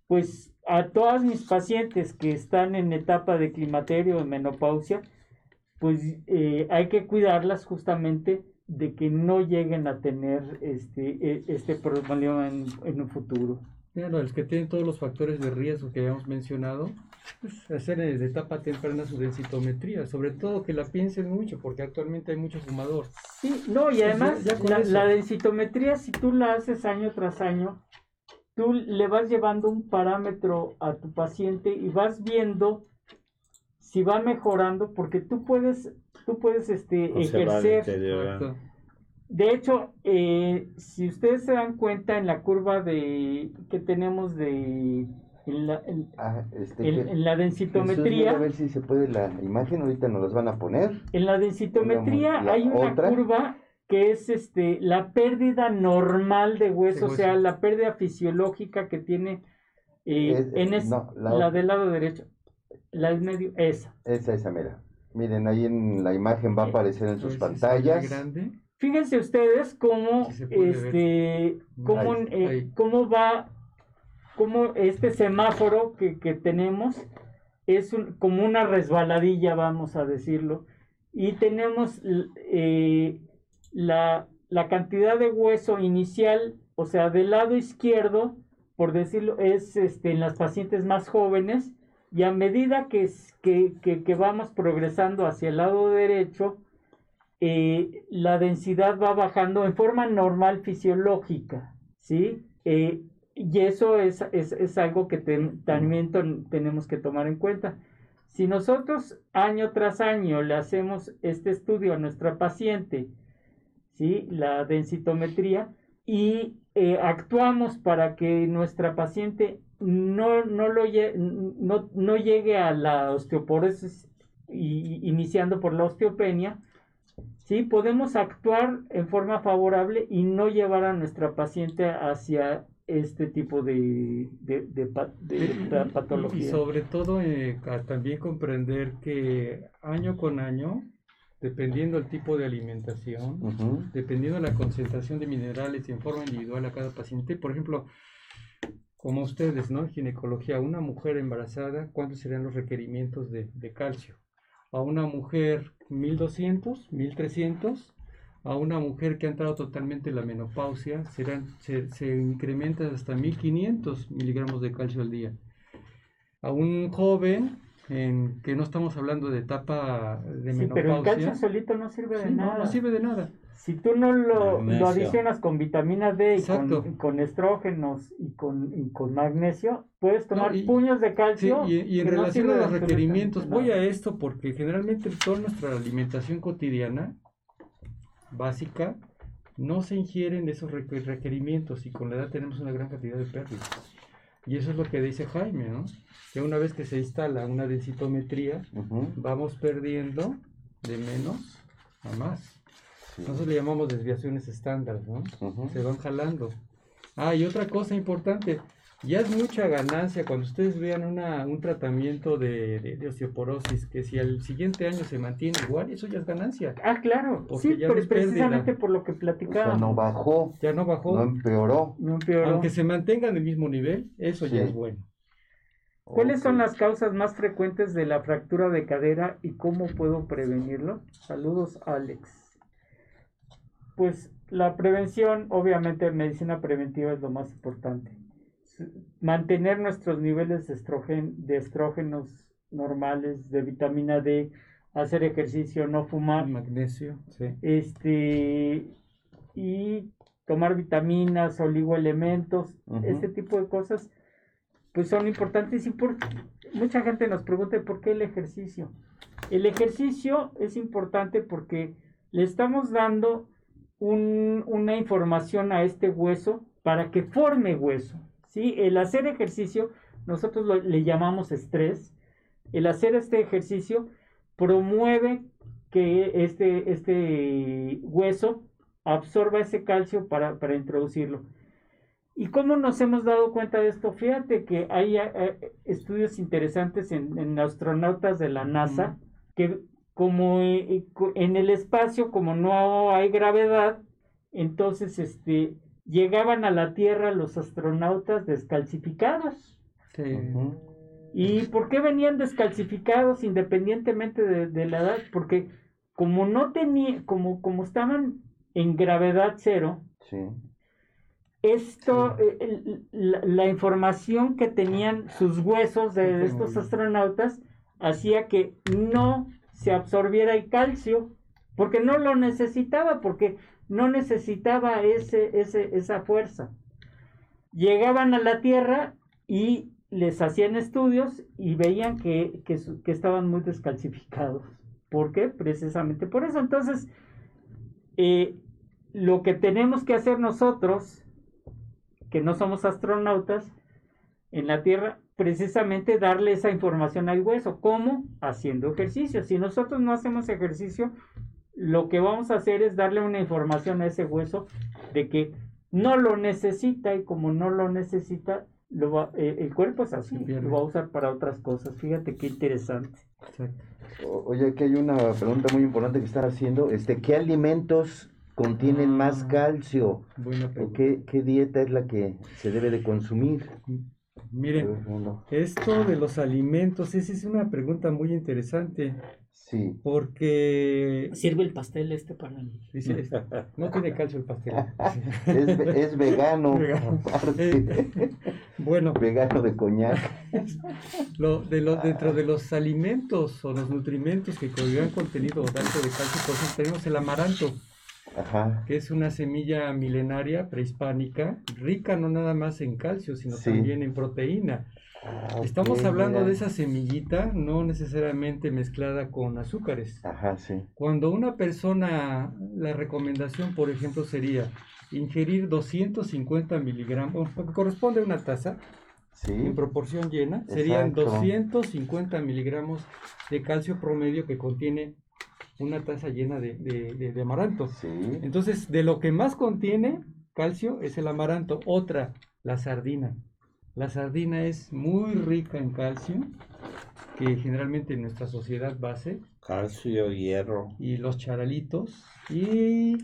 pues a todas mis pacientes que están en etapa de climaterio, de menopausia, pues eh, hay que cuidarlas justamente de que no lleguen a tener este, e, este problema en, en un futuro. Claro, los que tienen todos los factores de riesgo que habíamos mencionado, pues, hacer de etapa temprana su densitometría, sobre todo que la piensen mucho, porque actualmente hay mucho fumador. Sí, no, y además la, densitometría, si tú la haces año tras año, tú le vas llevando un parámetro a tu paciente y vas viendo si va mejorando, porque tú puedes, tú puedes este, ejercer. De hecho, eh, si ustedes se dan cuenta en la curva de que tenemos de en la, en, ah, este, la densitometría. A ver si se puede la imagen, ahorita nos las van a poner. En la densitometría hay una curva que es este la pérdida normal de hueso, o sea, la pérdida fisiológica que tiene eh, en la, del lado derecho. La del medio, esa. Esa, esa, mira. Miren, ahí en la imagen va a eh, aparecer en sus pantallas. Fíjense ustedes cómo, este, cómo, eh, cómo va como este semáforo que, tenemos es como una resbaladilla, vamos a decirlo, y tenemos eh, la, cantidad de hueso inicial, o sea, del lado izquierdo, por decirlo, es este, en las pacientes más jóvenes, y a medida que, que, vamos progresando hacia el lado derecho, eh, la densidad va bajando en forma normal fisiológica, ¿sí? Eh, y eso es, es, algo que también tenemos que tomar en cuenta. Si nosotros año tras año le hacemos este estudio a nuestra paciente, ¿sí? la densitometría, y eh, actuamos para que nuestra paciente no, no, lo no, no llegue a la osteoporosis y, iniciando por la osteopenia, ¿sí? podemos actuar en forma favorable y no llevar a nuestra paciente hacia este tipo de, de, patología. Y sobre todo eh, también comprender que año con año, dependiendo del tipo de alimentación, dependiendo de la concentración de minerales y en forma individual a cada paciente, por ejemplo, como ustedes, ¿no? Ginecología, una mujer embarazada, ¿cuántos serían los requerimientos de, de calcio? A una mujer 1200, 1300 a una mujer que ha entrado totalmente en la menopausia, serán, se, se incrementa hasta 1500 miligramos de calcio al día. A un joven, en que no estamos hablando de etapa de sí, menopausia. Pero el calcio solito no sirve de nada. No, no, sirve de nada. Si tú no lo, lo adicionas con vitamina D y con, con, estrógenos y con, y con magnesio, puedes tomar puños de calcio. y, y, en relación a los requerimientos, voy a esto porque generalmente toda nuestra alimentación cotidiana básica, no se ingieren esos requerimientos y con la edad tenemos una gran cantidad de pérdidas. Y eso es lo que dice Jaime, ¿no? Que una vez que se instala una densitometría, vamos perdiendo de menos a más. Nosotros le llamamos desviaciones estándar, ¿no? Se van jalando. Ah, y otra cosa importante, ya es mucha ganancia cuando ustedes vean una, un tratamiento de, osteoporosis, que si al siguiente año se mantiene igual, eso ya es ganancia. Ah, claro. sí, pero precisamente por lo que platicaba. no bajó. Ya no bajó. No empeoró. No empeoró. Aunque se mantenga en el mismo nivel, eso ya es bueno. ¿Cuáles son las causas más frecuentes de la fractura de cadera y cómo puedo prevenirlo? Saludos, Alex. Pues la prevención, obviamente, medicina preventiva es lo más importante mantener nuestros niveles de, de estrógenos normales, de vitamina D, hacer ejercicio, no fumar. Magnesio, Este, y tomar vitaminas, oligoelementos, este tipo de cosas, pues son importantes. Y por, mucha gente nos pregunta por qué el ejercicio. El ejercicio es importante porque le estamos dando una información a este hueso para que forme hueso. ¿sí? El hacer ejercicio, nosotros le llamamos estrés. El hacer este ejercicio promueve que este, este hueso absorba ese calcio para, introducirlo. ¿Y cómo nos hemos dado cuenta de esto? Fíjate que hay eh, estudios interesantes en, astronautas de la NASA que como eh, en el espacio, como no hay gravedad, entonces este, llegaban a la Tierra los astronautas descalcificados. ¿Y por qué venían descalcificados independientemente de, la edad? Porque como no tenía, como, como estaban en gravedad cero, esto, eh, la, información que tenían sus huesos de estos astronautas hacía que no se absorbiera el calcio, porque no lo necesitaba, porque no necesitaba ese, esa fuerza. Llegaban a la Tierra y les hacían estudios y veían que, que estaban muy descalcificados. ¿Por qué? Precisamente por eso. Entonces, eh, lo que tenemos que hacer nosotros, que no somos astronautas, en la Tierra, precisamente darle esa información al hueso. ¿Cómo? Haciendo ejercicio. Si nosotros no hacemos ejercicio, lo que vamos a hacer es darle una información a ese hueso de que no lo necesita y como no lo necesita, lo eh, el cuerpo es así, lo va a usar para otras cosas. Fíjate qué interesante. oye, aquí hay una pregunta muy importante que están haciendo. Este, ¿Qué alimentos contienen más ah, calcio? ¿Qué, ¿Qué dieta es la que se debe de consumir? Miren, esto de los alimentos, esa es una pregunta muy interesante. Sí. Porque... Sirve el pastel este para Dice, no tiene calcio el pastel. es, vegano. Eh, bueno. Vegano de coñac. Lo, de los, dentro de los alimentos o los nutrimentos que conllevan contenido alto de calcio, por ejemplo, tenemos el amaranto. Ajá. que es una semilla milenaria prehispánica, rica no nada más en calcio, sino también en proteína. Ah, Estamos hablando de esa semillita, no necesariamente mezclada con azúcares. Ajá, sí. Cuando una persona, la recomendación, por ejemplo, sería ingerir 250 miligramos, que corresponde a una taza, en proporción llena, serían 250 miligramos de calcio promedio que contiene una taza llena de, de, amaranto. Sí. Entonces, de lo que más contiene calcio es el amaranto. Otra, la sardina. La sardina es muy rica en calcio, que generalmente en nuestra sociedad base. Calcio, hierro. Y los charalitos. Y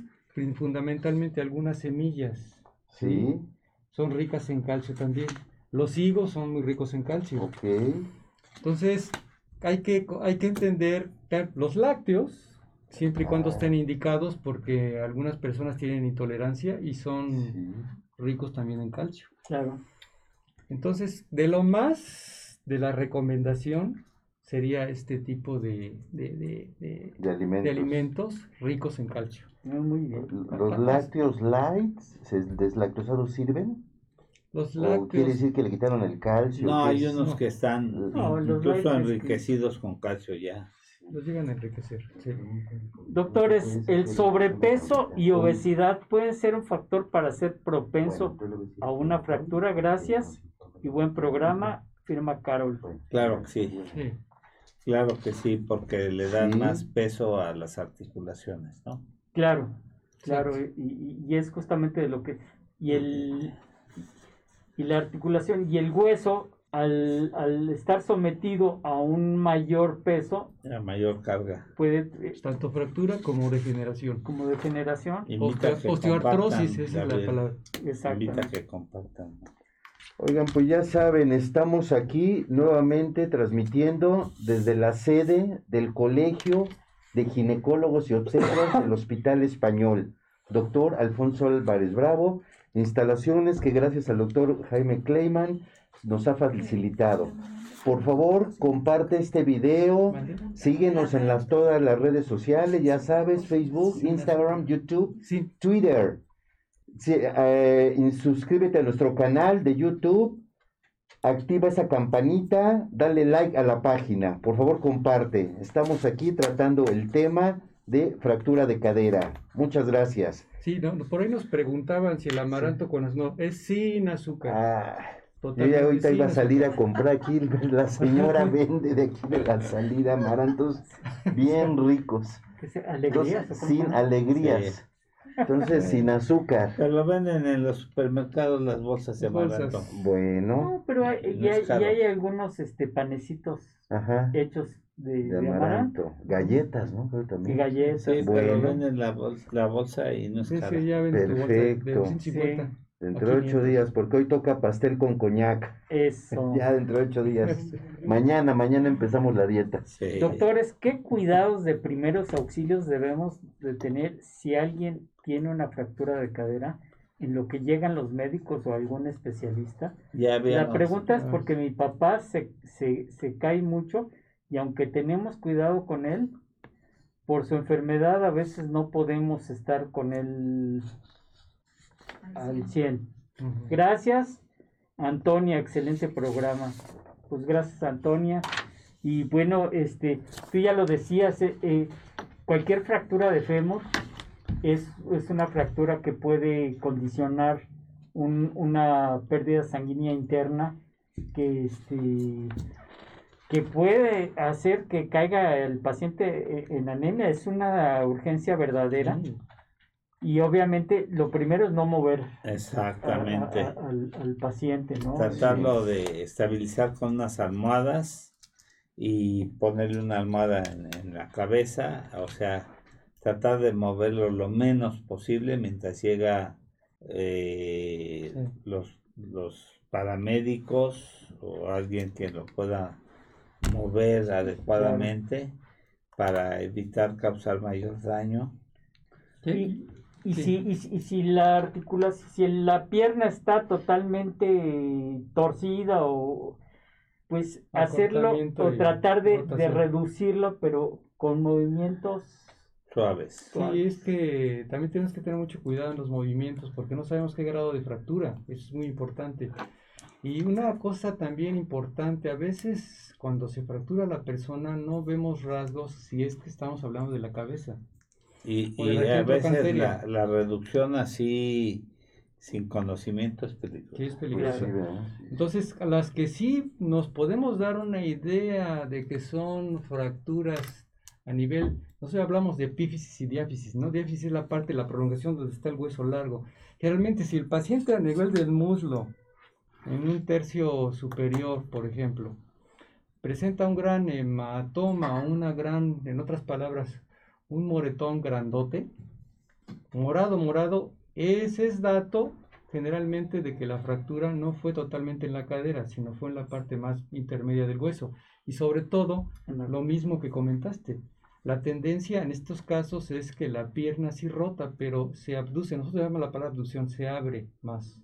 fundamentalmente algunas semillas. Sí. Son ricas en calcio también. Los higos son muy ricos en calcio. Ok. Entonces, hay que, hay que entender los lácteos, siempre y cuando estén indicados, porque algunas personas tienen intolerancia y son ricos también en calcio. Claro. Entonces, de lo más de la recomendación sería este tipo de, de, alimentos. ricos en calcio. Ah, muy bien. ¿Los lácteos light, deslactosados sirven? Los lácteos. quiere decir que le quitaron el calcio? No, hay unos que están incluso enriquecidos con calcio ya. Los llegan a enriquecer. Doctores, ¿el sobrepeso y obesidad pueden ser un factor para ser propenso a una fractura? Gracias y buen programa, firma Carol. Claro que sí. Claro que sí, porque le dan más peso a las articulaciones, ¿no? Claro, claro, y, y, es justamente de lo que... Y, el, y la articulación y el hueso, al, al estar sometido a un mayor peso... A mayor carga. Puede... Eh, Tanto fractura como degeneración. Como degeneración. Osteoartrosis es la palabra. Exacto. Que compartan. Oigan, pues ya saben, estamos aquí nuevamente transmitiendo desde la sede del Colegio de Ginecólogos y Obstetras del Hospital Español, doctor Alfonso Álvarez Bravo, instalaciones que gracias al doctor Jaime Kleiman nos ha facilitado. Por favor, comparte este video, síguenos en las, todas las redes sociales, ya sabes, Facebook, Instagram, YouTube, Twitter. Sí, eh, suscríbete a nuestro canal de YouTube, activa esa campanita, dale like a la página, por favor comparte. Estamos aquí tratando el tema de fractura de cadera. Muchas gracias. Sí, por ahí nos preguntaban si el amaranto con no es sin azúcar. Ah, yo ya ahorita iba a salir a comprar aquí, la señora vende de aquí de la salida amarantos bien ricos. Alegrías, sin alegrías. Entonces, sin azúcar. Pero lo venden en los supermercados las bolsas de amaranto. Bueno. No, pero hay, y, hay, algunos este, panecitos hechos de, amaranto. Galletas, ¿no? Pero también. galletas. Sí, pero venden la bolsa, la bolsa y no es sí, Sí, ya venden Perfecto. Dentro de ocho días, porque hoy toca pastel con coñac. Eso. Ya dentro de ocho días. mañana, mañana empezamos la dieta. Doctores, ¿qué cuidados de primeros auxilios debemos de tener si alguien tiene una fractura de cadera en lo que llegan los médicos o algún especialista. Ya La pregunta es porque mi papá se, se, se cae mucho y aunque tenemos cuidado con él, por su enfermedad a veces no podemos estar con él al 100. Gracias, Antonia, excelente programa. Pues gracias, Antonia. Y bueno, este, tú ya lo decías, eh, eh, cualquier fractura de fémur es, es una fractura que puede condicionar un, una pérdida sanguínea interna que, este, que puede hacer que caiga el paciente e, en anemia. Es una urgencia verdadera. Y obviamente lo primero es no mover Exactamente. al, paciente, ¿no? Tratarlo de estabilizar con unas almohadas y ponerle una almohada en, en la cabeza, o sea, tratar de moverlo lo menos posible mientras llega eh, los, los paramédicos o alguien que lo pueda mover adecuadamente para evitar causar mayor daño. Y, y, Si, y, si la articulación, si la pierna está totalmente torcida o pues hacerlo o tratar de, de reducirlo pero con movimientos suaves. Sí, es que también tenemos que tener mucho cuidado en los movimientos porque no sabemos qué grado de fractura, eso es muy importante. Y una cosa también importante, a veces cuando se fractura la persona no vemos rasgos si es que estamos hablando de la cabeza. Y, a veces la, la, reducción así sin conocimiento es peligrosa. Sí, es peligrosa. Entonces, a las que sí nos podemos dar una idea de que son fracturas a nivel sé, hablamos de epífisis y diáfisis, ¿no? Diáfisis es la parte, la prolongación donde está el hueso largo. Generalmente, si el paciente a nivel del muslo, en un tercio superior, por ejemplo, presenta un gran hematoma, una gran, en otras palabras, un moretón grandote, morado, morado, ese es dato generalmente de que la fractura no fue totalmente en la cadera, sino fue en la parte más intermedia del hueso. Y sobre todo, lo mismo que comentaste, la tendencia en estos casos es que la pierna sí rota, pero se abduce. Nosotros llamamos la palabra abducción, se abre más.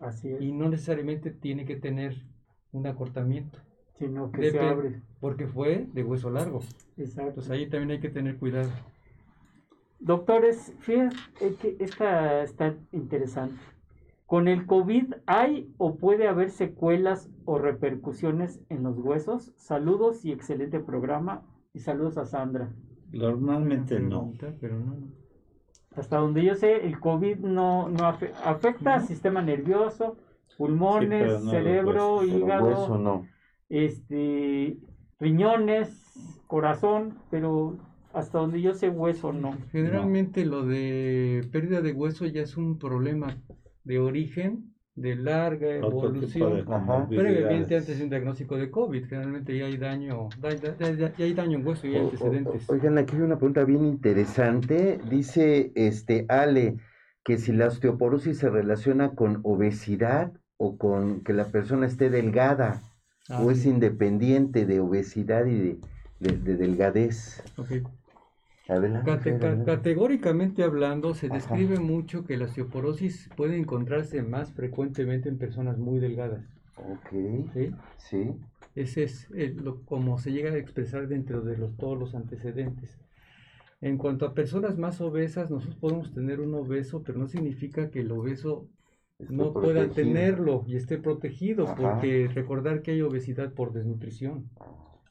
Así es. Y no necesariamente tiene que tener un acortamiento. Sino que se abre. Porque fue de hueso largo. Exacto. Entonces ahí también hay que tener cuidado. Doctores, fíjense que esta está interesante. ¿Con el COVID hay o puede haber secuelas o repercusiones en los huesos? Saludos y excelente programa. Y saludos a Sandra. Normalmente no. Pero no. Hasta donde yo sé, el COVID no, no afecta al sistema nervioso, pulmones, cerebro, hígado, no. Este, riñones, corazón, pero hasta donde yo sé hueso no. Generalmente lo de pérdida de hueso ya es un problema de origen de larga evolución previamente antes de un diagnóstico de COVID. Generalmente ya hay daño, ya, hay daño en hueso y hay antecedentes. Oigan, aquí hay una pregunta bien interesante. Dice este Ale que si la osteoporosis se relaciona con obesidad o con que la persona esté delgada ah, o es independiente de obesidad y de, delgadez. categóricamente hablando, se describe mucho que la osteoporosis puede encontrarse más frecuentemente en personas muy delgadas. Ok. ¿Sí? Sí. Ese es lo, como se llega a expresar dentro de los, todos los antecedentes. En cuanto a personas más obesas, nosotros podemos tener un obeso, pero no significa que el obeso no pueda tenerlo y esté protegido, porque recordar que hay obesidad por desnutrición.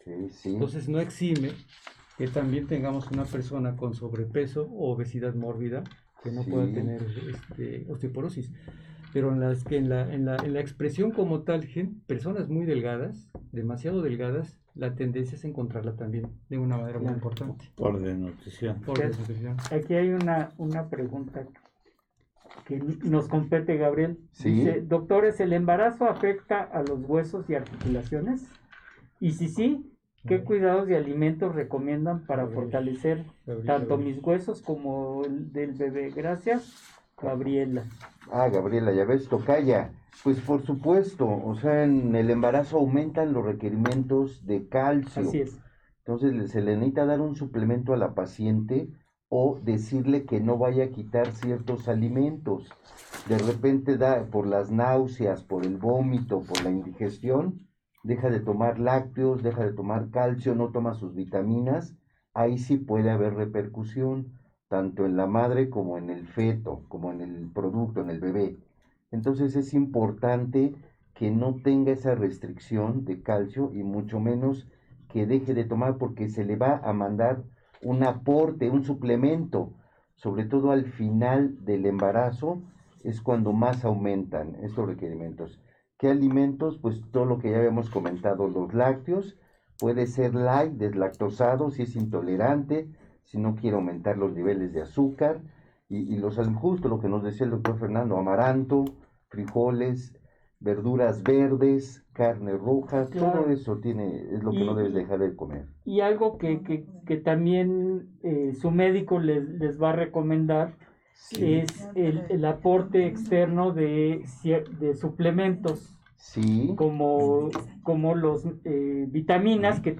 Okay, sí. Entonces no exime que también tengamos una persona con sobrepeso o obesidad mórbida que no pueda tener este, osteoporosis. Pero en, las, que en, la, en, la, en la expresión como tal, personas muy delgadas, demasiado delgadas, la tendencia es encontrarla también de una manera muy importante. Por desnutrición. Por desnutrición. Aquí hay una, una pregunta que nos compete, Gabriel. ¿Sí? Dice, doctores, ¿el embarazo afecta a los huesos y articulaciones? Y si sí, ¿Qué cuidados de alimentos recomiendan para fortalecer tanto mis huesos como el del bebé? Gracias, Gabriela. Ah, Gabriela, ya ves, tocaya. Pues por supuesto, o sea, en el embarazo aumentan los requerimientos de calcio. Así es. Entonces se le necesita dar un suplemento a la paciente o decirle que no vaya a quitar ciertos alimentos. De repente da por las náuseas, por el vómito, por la indigestión, deja de tomar lácteos, deja de tomar calcio, no toma sus vitaminas, ahí sí puede haber repercusión, tanto en la madre como en el feto, como en el producto, en el bebé. Entonces es importante que no tenga esa restricción de calcio y mucho menos que deje de tomar porque se le va a mandar un aporte, un suplemento, sobre todo al final del embarazo, es cuando más aumentan estos requerimientos. ¿Qué alimentos? Pues todo lo que ya habíamos comentado, los lácteos, puede ser light, deslactosado, si es intolerante, si no quiere aumentar los niveles de azúcar, y, y los justo lo que nos decía el doctor Fernando, amaranto, frijoles, verduras verdes, carne roja, todo eso tiene, es lo que no debes dejar de comer. Y algo que, que, que también eh, su médico les, les, va a recomendar es el, el, aporte externo de, de suplementos. Sí. Como, como los eh, vitaminas que,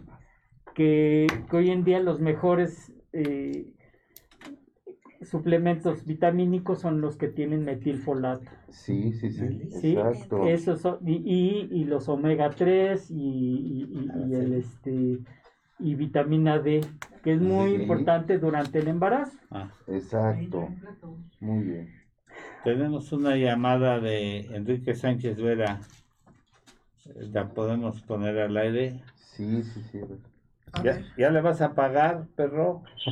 que, hoy en día los mejores eh, suplementos vitamínicos son los que tienen metilfolato. Sí, sí, sí, exacto. Esos y, y, los omega 3 y, y, el este y vitamina D, que es muy importante durante el embarazo. Ah. Exacto. Muy bien. Tenemos una llamada de Enrique Sánchez Vera. ¿La podemos poner al aire? Sí, sí, sí. ¿Ya, ¿Ya, le vas a pagar, perro?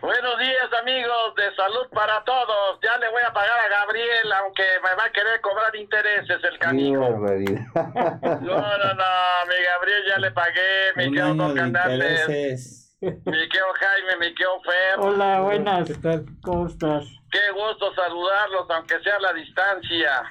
Buenos días, amigos de Salud para Todos. Ya le voy a pagar a Gabriel, aunque me va a querer cobrar intereses el canijo. no, no, no, mi Gabriel ya le pagué, mi querido Don Canales. Mi querido Jaime, mi querido Fer. Hola, buenas. ¿Qué tal? ¿Cómo estás? Qué gusto saludarlos, aunque sea a la distancia.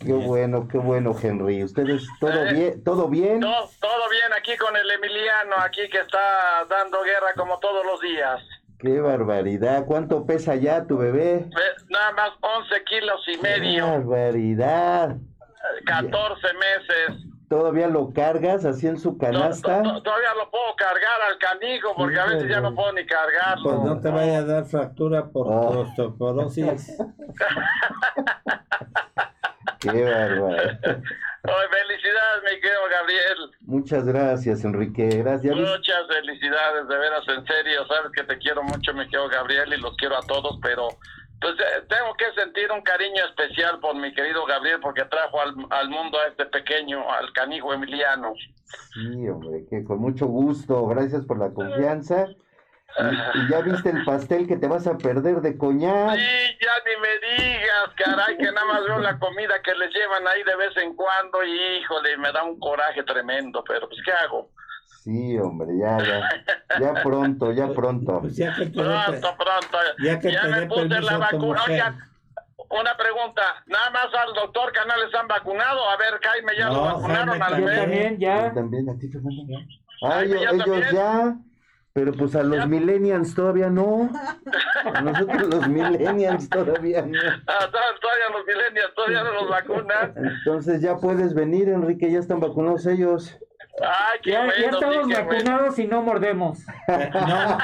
Qué bueno, qué bueno, Henry. ¿Ustedes todo eh, bien? ¿Todo bien? Todo, todo bien aquí con el Emiliano, aquí que está dando guerra como todos los días. Qué barbaridad. ¿Cuánto pesa ya tu bebé? Nada más 11 kilos y medio. Qué barbaridad. 14 meses. ¿Todavía lo cargas así en su canasta? todavía lo puedo cargar al canijo porque a veces ya no puedo ni cargarlo. Pues no te vaya a dar fractura por oh. Qué bárbaro. felicidades, mi querido Gabriel. Muchas gracias, Enrique. Gracias. Muchas felicidades, de veras, en serio. Sabes que te quiero mucho, mi querido Gabriel, y los quiero a todos, pero pues eh, tengo que sentir un cariño especial por mi querido Gabriel porque trajo al, al mundo a este pequeño, al canijo Emiliano. Sí, hombre, que con mucho gusto. Gracias por la confianza. Y, ya viste el pastel que te vas a perder de coñac. Sí, ya ni me digas, caray, que nada más veo la comida que les llevan ahí de vez en cuando y híjole, me da un coraje tremendo, pero pues ¿qué hago? Sí, hombre, ya, ya, ya pronto, ya pronto. Pues ya pronto, pronto. Ya, que me puse la vacuna. Oigan, una pregunta, nada más al doctor Canales han vacunado, a ver, Jaime, ya lo vacunaron al mes. también, ya. también, a ti, Fernando. Ah, ellos ya. Pero pues a los millennials todavía no. A nosotros los millennials todavía no. Ah, todavía los millennials todavía no los vacunan. Entonces ya puedes venir, Enrique, ya están vacunados ellos. Ay, qué ya, bueno, ya estamos vacunados y no mordemos. no,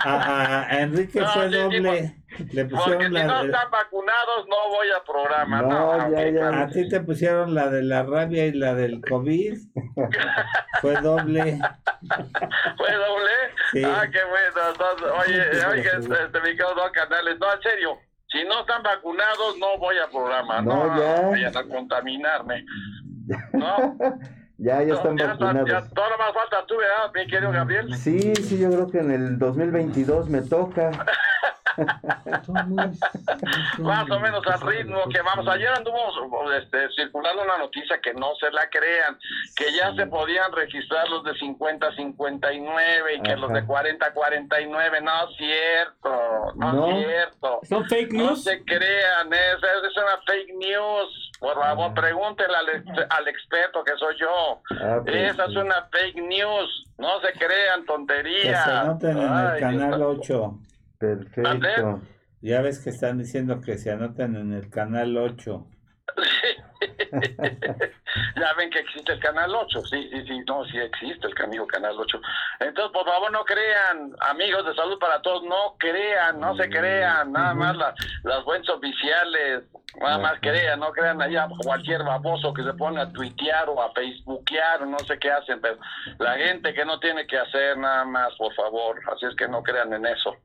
a, Enrique fue doble. Le pusieron Porque la si no están vacunados no voy a programa. No, ya, ya. A ti te pusieron la de la rabia y la del COVID. fue doble. ¿Fue doble? Sí. Ah, qué bueno. Entonces, oye, oye, este, me quedo dos canales. No, en serio. Si no están vacunados, no voy a programa. No, no ya. vayan a contaminarme. No. Ya, ya están vacunados. Ya, todo lo más falta tú, ¿verdad, mi querido Gabriel? Sí, sí, yo creo que en el 2022 me toca. más o menos al ritmo que vamos. Ayer anduvo este, circulando una noticia que no se la crean, que ya se podían registrar los de 50 a 59 y que los de 40 a 49. No es cierto, no, es cierto. ¿Son fake news? No se crean, es, es una fake news. Por favor, pregúntele al, experto que soy yo. Ah, pues, Esa es una fake news. No se crean tonterías. Que se anoten en el canal 8. Perfecto. Ya ves que están diciendo que se anoten en el canal 8. ya ya ven que existe el Canal 8, sí, sí, sí, no, sí existe el amigo Canal 8. Entonces, por favor, no crean, amigos de salud para todos, no crean, no se crean, nada más las buenas oficiales, nada más crean, no crean allá cualquier baboso que se pone a tuitear o a facebookear, no sé qué hacen, pero la gente que no tiene que hacer nada más, por favor, así es que no crean en eso.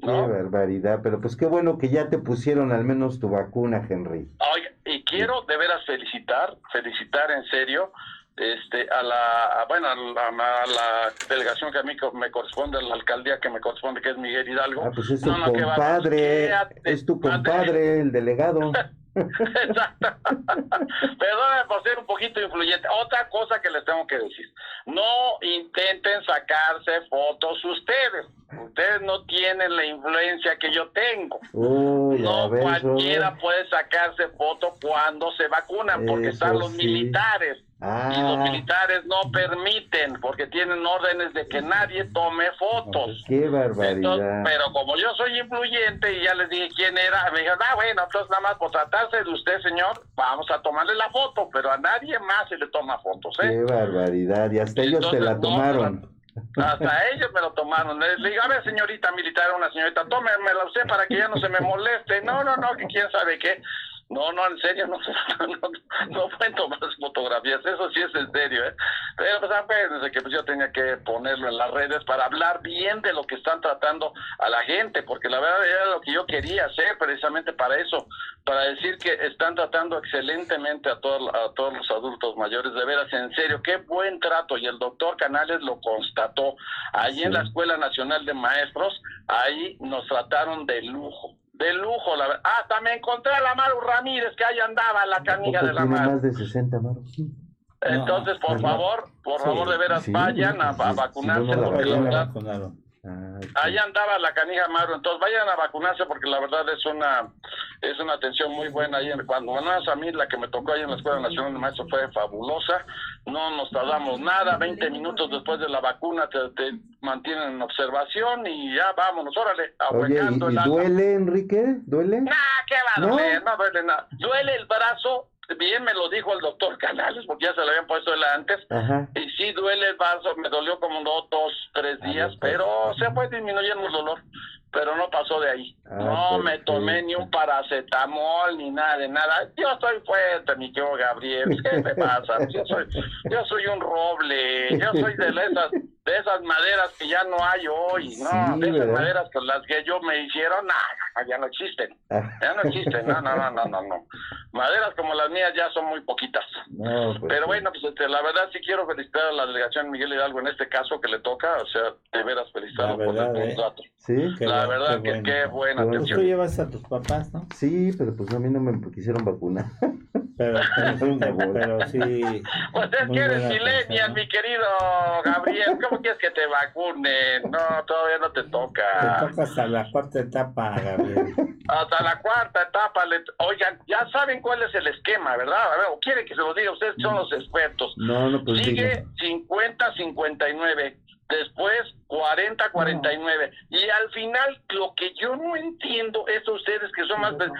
Qué barbaridad, pero pues qué bueno que ya te pusieron al menos tu vacuna, Henry. Oye, y quiero de veras felicitar, felicitar en serio este a la bueno a la, delegación que a mí me corresponde a la alcaldía que me corresponde que es Miguel Hidalgo ah pues es tu compadre es tu compadre el delegado Exacto. Perdóname por ser un poquito influyente. Otra cosa que les tengo que decir. No intenten sacarse fotos ustedes. Ustedes no tienen la influencia que yo tengo. no cualquiera puede sacarse foto cuando se vacunan porque están los militares. Y los ah. militares no permiten porque tienen órdenes de que nadie tome fotos. Qué barbaridad. pero como yo soy influyente y ya les dije quién era, me dijeron, ah, bueno, entonces nada más por tratarse de usted, señor, vamos a tomarle la foto, pero a nadie más se le toma fotos. ¿eh? Qué barbaridad, y hasta ellos se la tomaron. Hasta ellos me lo tomaron. Le digo, a ver, señorita militar, una señorita, tómemela usted para que ya no se me moleste. No, no, no, que quién sabe qué. No, no, en serio, no, no, no pueden tomar fotografías, eso sí es en serio, ¿eh? Pero pues acuérdense que pues yo tenía que ponerlo en las redes para hablar bien de lo que están tratando a la gente, porque la verdad era lo que yo quería hacer precisamente para eso, para decir que están tratando excelentemente a, todos a todos los adultos mayores, de veras, en serio, qué buen trato, y el doctor Canales lo constató, ahí en la Escuela Nacional de Maestros, ahí nos trataron de lujo de lujo, la verdad. Ah, también encontré a la Maru Ramírez, que ahí andaba la canilla de la Maru. más de 60, Maru, Entonces, por favor, por favor, de veras, vayan a, vacunarse, porque la verdad... Ah, Ahí andaba la canija Maru, entonces vayan a vacunarse porque la verdad es una es una atención muy buena ahí cuando bueno, a mí la que me tocó ahí en la Escuela Nacional de Maestros fue fabulosa, no nos tardamos nada, 20 minutos después de la vacuna te, mantienen en observación y ya vámonos, órale, Oye, ¿y, duele Enrique? ¿Duele? Nah, qué va a doler, no duele nada. Duele el brazo bien me lo dijo el doctor Canales, porque ya se lo habían puesto él antes, y sí duele el vaso, me dolió como dos, tres días, pero se fue disminuyendo el dolor, pero no pasó de ahí. Ah, no me tomé ni un paracetamol, ni nada de nada. Yo estoy fuerte, mi tío Gabriel, ¿qué me pasa? Yo soy, yo soy un roble, yo soy de esas de esas maderas que ya no hay hoy, no, de esas maderas con las que yo me hicieron, nah, ya no existen, ah. ya no existen, no, no, no, no, no, Maderas como las mías ya son muy poquitas. Pues Pero bueno, pues este, la verdad sí quiero felicitar a la delegación Miguel Hidalgo en este caso que le toca, o sea, de veras felicitarlo por el ¿eh? contrato. Sí, la verdad que qué buena atención. Tú llevas a tus papás, ¿no? Sí, pero pues a mí no me quisieron vacunar. Pero, pero, sí. Pues es que eres millennial, mi querido Gabriel. ¿Cómo quieres que te vacunen? No, todavía no te toca. Te toca hasta la cuarta etapa, Gabriel. Hasta la cuarta etapa. Oigan, ya saben cuál es el esquema, ¿verdad? A ver, ¿o quieren que se lo diga? Ustedes son los expertos. No, no, pues Sigue 50-59 después 40-49. Y al final, lo que yo no entiendo es ustedes que son más... ¿Por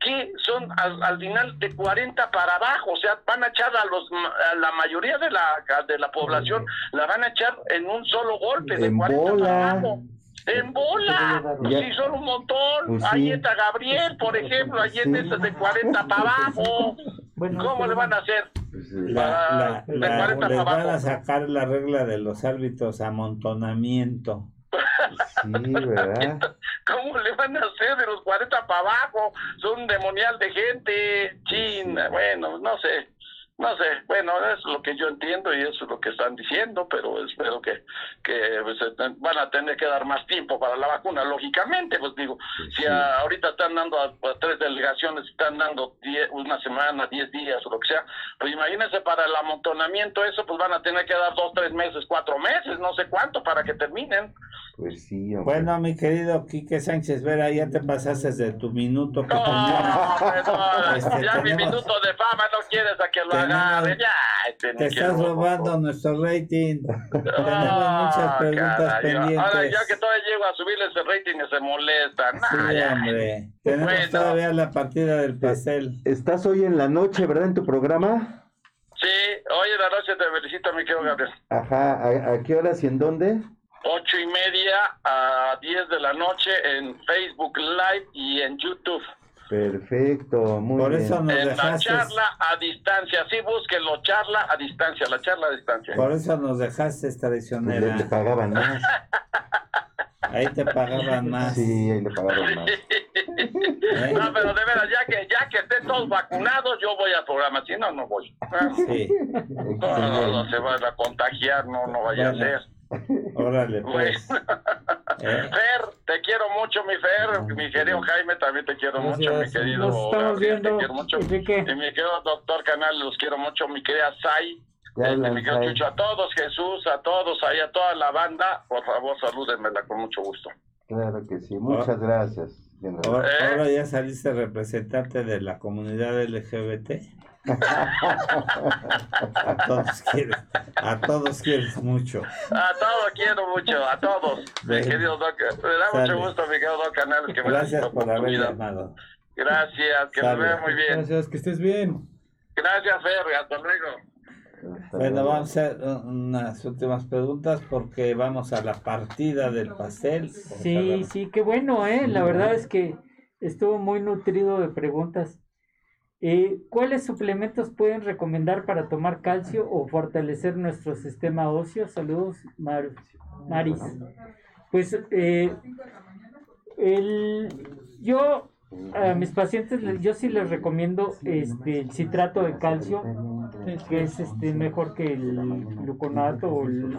qué son al, final de 40 para abajo? O sea, van a echar a, los, a la mayoría de la, de la población, la van a echar en un solo golpe, de 40 para abajo. En bola, sí, son un montón. Pues ahí está Gabriel, por ejemplo, ahí está de 40 para abajo. ¿Cómo le van a hacer? Pues, la, la, les van a sacar la regla de los árbitros amontonamiento. Sí, ¿verdad? ¿Cómo le van a hacer de los 40 para abajo? Son un demonial de gente. China, bueno, no sé. No sé, bueno, es lo que yo entiendo y eso es lo que están diciendo, pero espero que, que pues, van a tener que dar más tiempo para la vacuna, lógicamente, pues digo, si ahorita están dando a, tres delegaciones, están dando una semana, diez días o lo que sea, pues imagínense para el amontonamiento eso, pues van a tener que dar dos, tres meses, cuatro meses, no sé cuánto para que terminen. Pues sí, Bueno, mi querido Quique Sánchez Vera, ya te pasaste de tu minuto que no, no, este, ya mi minuto de fama no quieres a que lo ya. Este, te estás robando nuestro rating. Tenemos muchas preguntas pendientes. Ahora ya que todavía llego a subirle ese rating y se molestan. sí, hombre. Tenemos todavía la partida del pastel. Estás hoy en la noche, ¿verdad? En tu programa. Sí, hoy en la noche te felicito, mi querido Gabriel. Ajá, ¿a, qué horas y en dónde? Ocho y media a diez de la noche en Facebook Live y en YouTube. Perfecto, muy Por bien. Eso nos en dejaste... la charla a distancia, sí, búsquenlo, charla a distancia, la charla a distancia. Por eso nos dejaste traicionera. Le, le pagaban más. Ahí te pagaban más. Sí, ahí le pagaban más. ¿Eh? No, pero de veras, ya que, ya que estén todos vacunados, yo voy al programa, si no, no voy. Sí. No, no, no, se van a contagiar, no, no vaya Bueno. a ser. Órale, pues. Bueno. ¿Eh? Fer, te quiero mucho, mi Fer, mi querido Jaime, también te quiero mucho, mi Gracias. querido Nos estamos Gabriel, te quiero mucho. Y mi querido doctor Canal, los quiero mucho, mi querida Sai, este, mi querido. Chucho, a todos, Jesús, a todos, ahí a toda la banda, por favor, salúdenmela con mucho gusto. Claro que sí, muchas gracias. general. Ahora, ¿Eh? ahora ya saliste representante de la comunidad LGBT. A todos quieres, a todos quieres mucho. A todos quiero mucho, a todos, mi Bueno. querido Doc, me da Sale. mucho gusto, mi querido Doc Canal, que me Gracias por haber llamado. Gracias, que Sale. me vea muy bien. Gracias, que estés bien. Gracias, Fer, hasta luego. Hasta Bueno, luego. vamos a hacer unas últimas preguntas porque vamos a la partida del pastel. Sí, sí, qué bueno, ¿eh? La verdad es que estuvo muy nutrido de preguntas. Eh, ¿Cuáles suplementos pueden recomendar para tomar calcio o fortalecer nuestro sistema óseo? Saludos, Mar- Maris. Pues eh, el, yo a mis pacientes, yo sí les recomiendo este, el citrato de calcio, que es este, mejor que el gluconato o el,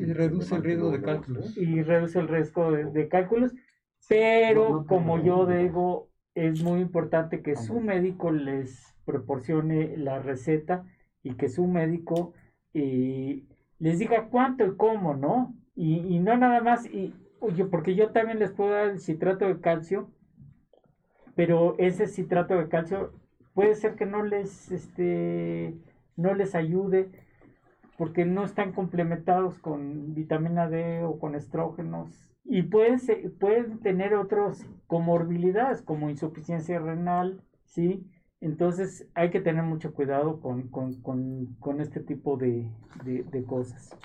y reduce el riesgo de cálculos. y reduce el riesgo de, de cálculos, pero como yo digo, es muy importante que su médico les proporcione la receta y que su médico eh, les diga cuánto y cómo, ¿no? Y, y no nada más, y, oye, porque yo también les puedo dar el citrato de calcio, pero ese citrato de calcio puede ser que no les, este, no les ayude porque no están complementados con vitamina D o con estrógenos y pueden, pueden tener otras comorbilidades como insuficiencia renal, ¿sí? Entonces hay que tener mucho cuidado con, con- con- con este tipo de, de- de cosas.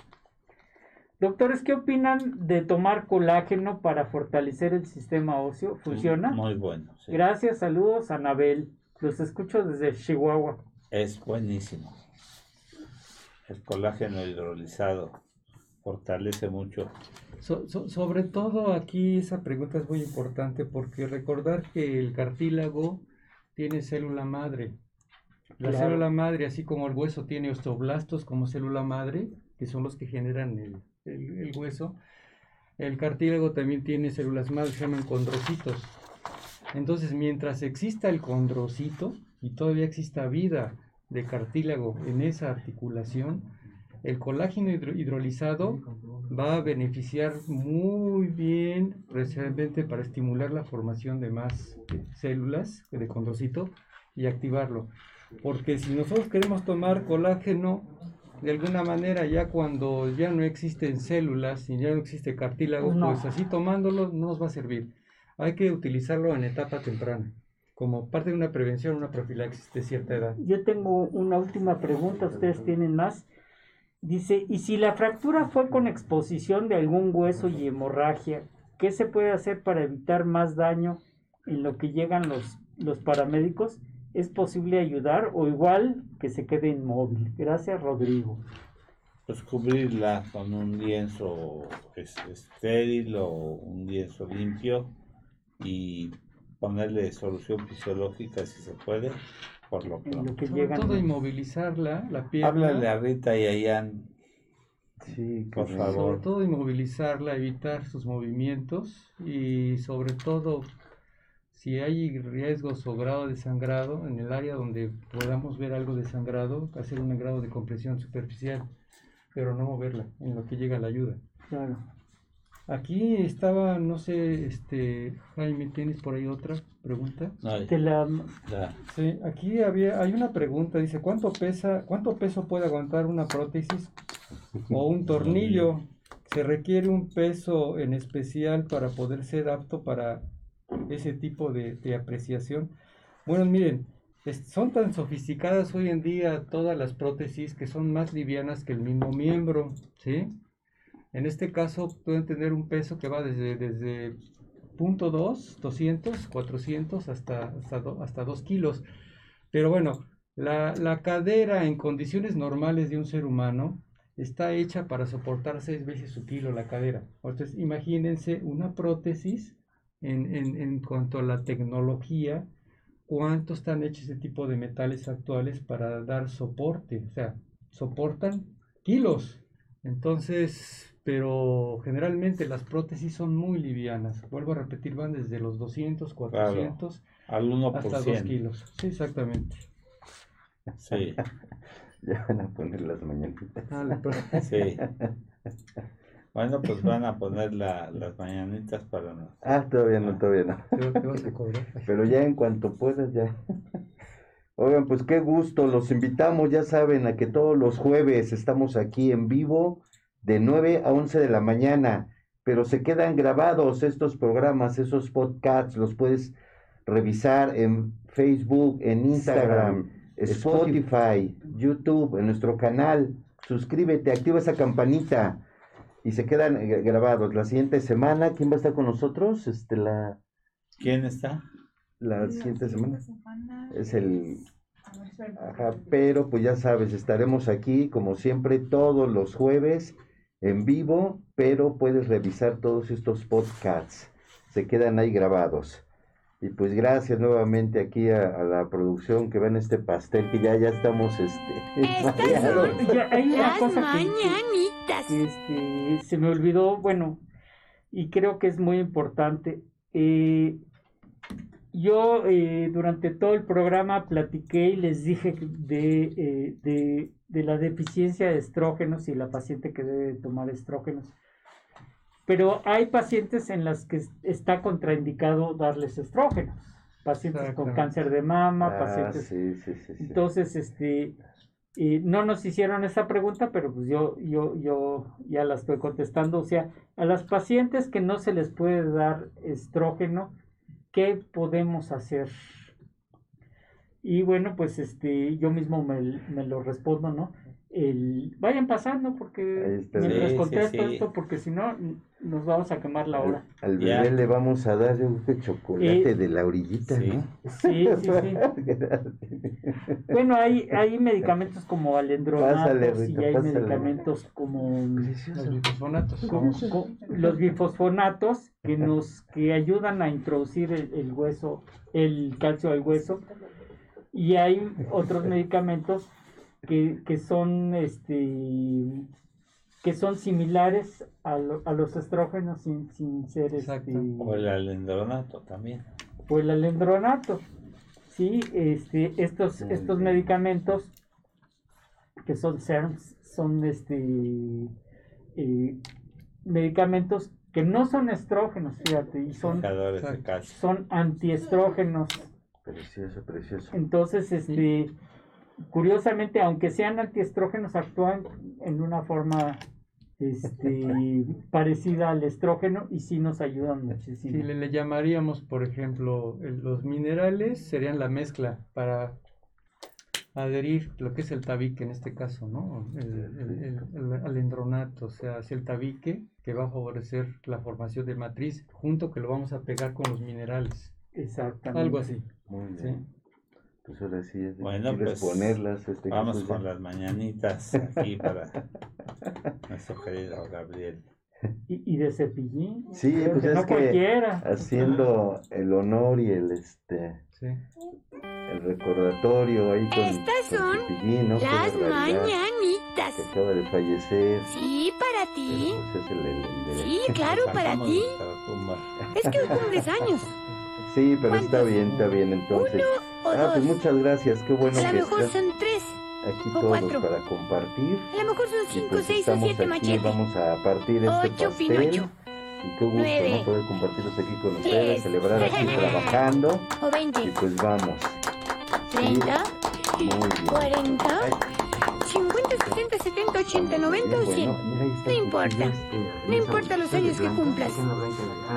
Doctores, ¿qué opinan de tomar colágeno para fortalecer el sistema óseo? ¿Funciona? Muy bueno. sí. Gracias, saludos, Anabel. Los escucho desde Chihuahua. Es buenísimo. El colágeno hidrolizado fortalece mucho. So- so- sobre todo aquí esa pregunta es muy importante porque recordar que el cartílago tiene célula madre. La Claro. célula madre, así como el hueso tiene osteoblastos como célula madre, que son los que generan el, el- el hueso, el cartílago también tiene células madre, se llaman condrocitos. Entonces, mientras exista el condrocito y todavía exista vida de cartílago en esa articulación, el colágeno hidro- hidrolizado va a beneficiar muy bien precisamente para estimular la formación de más células de condrocito y activarlo. Porque si nosotros queremos tomar colágeno, de alguna manera ya cuando ya no existen células y ya no existe cartílago, No. pues así tomándolo no nos va a servir. Hay que utilizarlo en etapa temprana, como parte de una prevención, una profilaxis de cierta edad. Yo tengo una última pregunta, ustedes tienen más. Dice, ¿y si la fractura fue con exposición de algún hueso y hemorragia, qué se puede hacer para evitar más daño en lo que llegan los, los paramédicos? ¿Es posible ayudar o igual que se quede inmóvil? Gracias, Rodrigo. Pues cubrirla con un lienzo es- estéril o un lienzo limpio y ponerle solución fisiológica si se puede, por lo En lo pronto. que Sobre llegan. todo inmovilizarla, la pierna. Háblale a Rita y a Ian, Sí, por que- favor. Sobre todo inmovilizarla, evitar sus movimientos y sobre todo si hay riesgos o grado de sangrado en el área donde podamos ver algo de sangrado, hacer un grado de compresión superficial, pero no moverla en lo que llega la ayuda. Claro. Aquí estaba, no sé, este Jaime, ¿tienes por ahí otra pregunta? No, Te la- ya. Sí, aquí había, hay una pregunta, dice, ¿cuánto pesa, cuánto peso puede aguantar una prótesis o un tornillo? ¿Se requiere un peso en especial para poder ser apto para ese tipo de, de apreciación? Bueno, miren, son tan sofisticadas hoy en día todas las prótesis que son más livianas que el mismo miembro, ¿sí? En este caso pueden tener un peso que va desde, desde 0.2, 200, 400 hasta, hasta, hasta 2 kilos. Pero bueno, la, la, cadera en condiciones normales de un ser humano está hecha para soportar 6 veces su kilo la cadera. Entonces imagínense una prótesis en, en, en cuanto a la tecnología cuánto están hechos ese tipo de metales actuales para dar soporte, o sea, soportan kilos. Entonces, pero generalmente las prótesis son muy livianas. Vuelvo a repetir, van desde los 200, 400 al 1%. hasta 2 kilos. Sí, exactamente. Sí. ya van a poner las mañanitas. sí. Bueno, pues van a poner la, las mañanitas para nosotros. Ah, todavía no, todavía no. Pero ya en cuanto puedas, ya. Oigan, pues qué gusto, los invitamos, ya saben, a que todos los jueves estamos aquí en vivo de 9 a 11 de la mañana, pero se quedan grabados estos programas, esos podcasts, los puedes revisar en Facebook, en Instagram, Spotify, YouTube, en nuestro canal. Suscríbete, activa esa campanita y se quedan eh, grabados. La siguiente semana, ¿quién va a estar con nosotros? Este, la... ¿Quién está? La, siguiente, semana. Es el... Ajá, pero pues ya sabes, estaremos aquí como siempre todos los jueves en vivo, pero puedes revisar todos estos podcasts. Se quedan ahí grabados. Y pues gracias nuevamente aquí a, la producción que ven este pastel que ya ya estamos este hay una cosa que, este, se me olvidó, bueno, y creo que es muy importante. Eh, yo eh, durante todo el programa platiqué y les dije de, eh, de, de la deficiencia de estrógenos y la paciente que debe tomar estrógenos. Pero hay pacientes en las que está contraindicado darles estrógenos. Pacientes con cáncer de mama, ah, pacientes. Sí, sí, sí, Entonces, este, y no nos hicieron esa pregunta, pero pues yo, yo, yo ya la estoy contestando. O sea, a las pacientes que no se les puede dar estrógeno, ¿qué podemos hacer? Y bueno, pues este, yo mismo me, me lo respondo, ¿no? El, vayan pasando porque mientras contesto esto, porque si no nos vamos a quemar la hora. Al, bebé le vamos a dar un chocolate eh, de la orillita, sí. Sí, sí, bueno, hay, hay medicamentos como alendronatos y hay medicamentos como los bifosfonatos. los bifosfonatos que nos que ayudan a introducir el, hueso, el calcio al hueso. Y hay otros medicamentos que, que son este que son similares a, a los estrógenos sin, sin ser este, o el alendronato también. O el alendronato. Sí este estos estos medicamentos que son SERMs son este eh, medicamentos que no son estrógenos fíjate y son son antiestrógenos. Precioso precioso. Entonces este curiosamente aunque sean antiestrógenos actúan en una forma este, parecida al estrógeno y sí nos ayudan muchísimo. Sí, le, llamaríamos, por ejemplo, los minerales serían la mezcla para adherir lo que es el tabique en este caso, ¿no? El, alendronato, o sea, es el tabique que va a favorecer la formación de matriz junto que lo vamos a pegar con los minerales. Exactamente. Algo así. Muy bien. Pues ahora sí, bueno, pues ponerlas. Este vamos con las mañanitas aquí para nuestro querido Gabriel. ¿Y, de cepillín? Sí, pues es que haciendo el honor y el este sí. el recordatorio ahí con, Estas son cepillín, ¿no? las mañanitas. Que acaba de fallecer. Sí, para ti. Pues es el, el, sí, claro, para ti. Es que hoy cumples años. Sí, pero está bien, está bien entonces. ah, pues muchas gracias, qué bueno A lo mejor son tres. Aquí todos para compartir. A lo mejor son cinco, pues seis o siete machetes. Vamos a partir este Ocho, pastel. Pinocho. Y qué gusto, ¿no? Poder compartirlos aquí con ustedes, celebrar aquí trabajando. O veinte. Y pues vamos. Treinta. Cuarenta. 50, 60, 70, 80, 90 o 100. No importa. No importa los años que cumplas.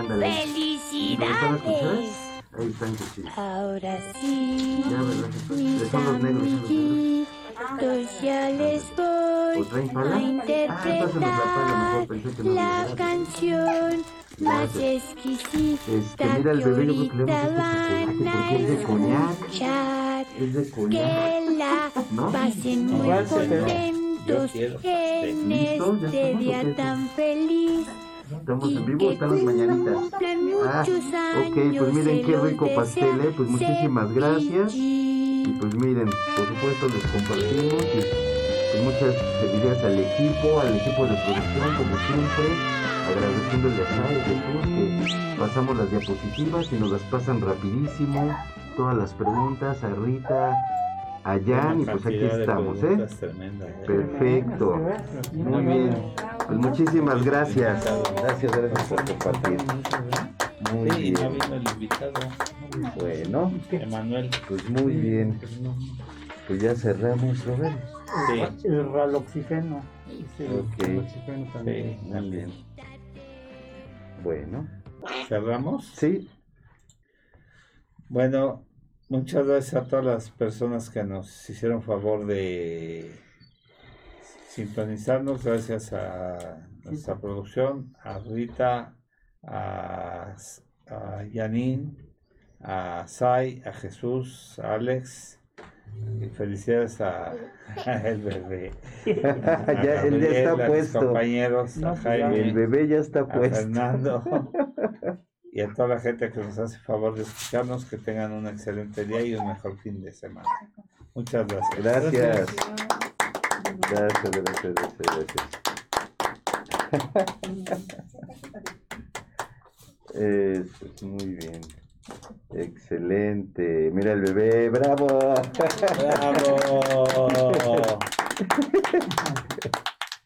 ¡Felicidades! Ahí están que sí. Ahora sí, Ya, ¿verdad? mis Son los negros, amiguitos, ya les voy ¿O traen pala? a Ah, interpretar la canción más exquisita Este, que ahorita van a escuchar. Es de coñac. Que la ¿No? pasen muy contentos en ¿Listo? ¿Ya este día tan feliz. Estamos Y en vivo, que están las mañanitas. Ok, pues miren qué rico pastel, ¿eh? Pues muchísimas gracias. Y pues miren, por supuesto les compartimos y pues muchas felicidades al equipo, al equipo de producción, como siempre, agradeciéndole a Sai, Jesús, que pasamos las diapositivas y nos las pasan rapidísimo, todas las preguntas, a Rita, a Jan, y pues aquí estamos, ¿eh? Perfecto. Muy bien. Pues muchísimas gracias. Gracias, gracias por compartir. Muy Sí, no bien. vino el invitado, Bueno, Emanuel. pues muy bien. Pues ya cerramos, Robert. Sí, El raloxifeno. sí, también. Muy bien. Bueno, cerramos. sí, Bueno, muchas gracias a todas las personas que nos hicieron favor de sintonizarnos. Gracias a nuestra producción, a Rita, a, a Yanin, a Sai, a Jesús, a Alex. Y felicidades a, a el bebé. a ya, él ya está a mis puesto. compañeros, No, a pues Jaime. El bebé ya está a puesto. Fernando y a toda la gente que nos hace favor de escucharnos, que tengan un excelente día y un mejor fin de semana. Muchas gracias. Gracias. Gracias, gracias, gracias, gracias. Eso es muy bien. Excelente. Mira el bebé, bravo. ¡Bravo!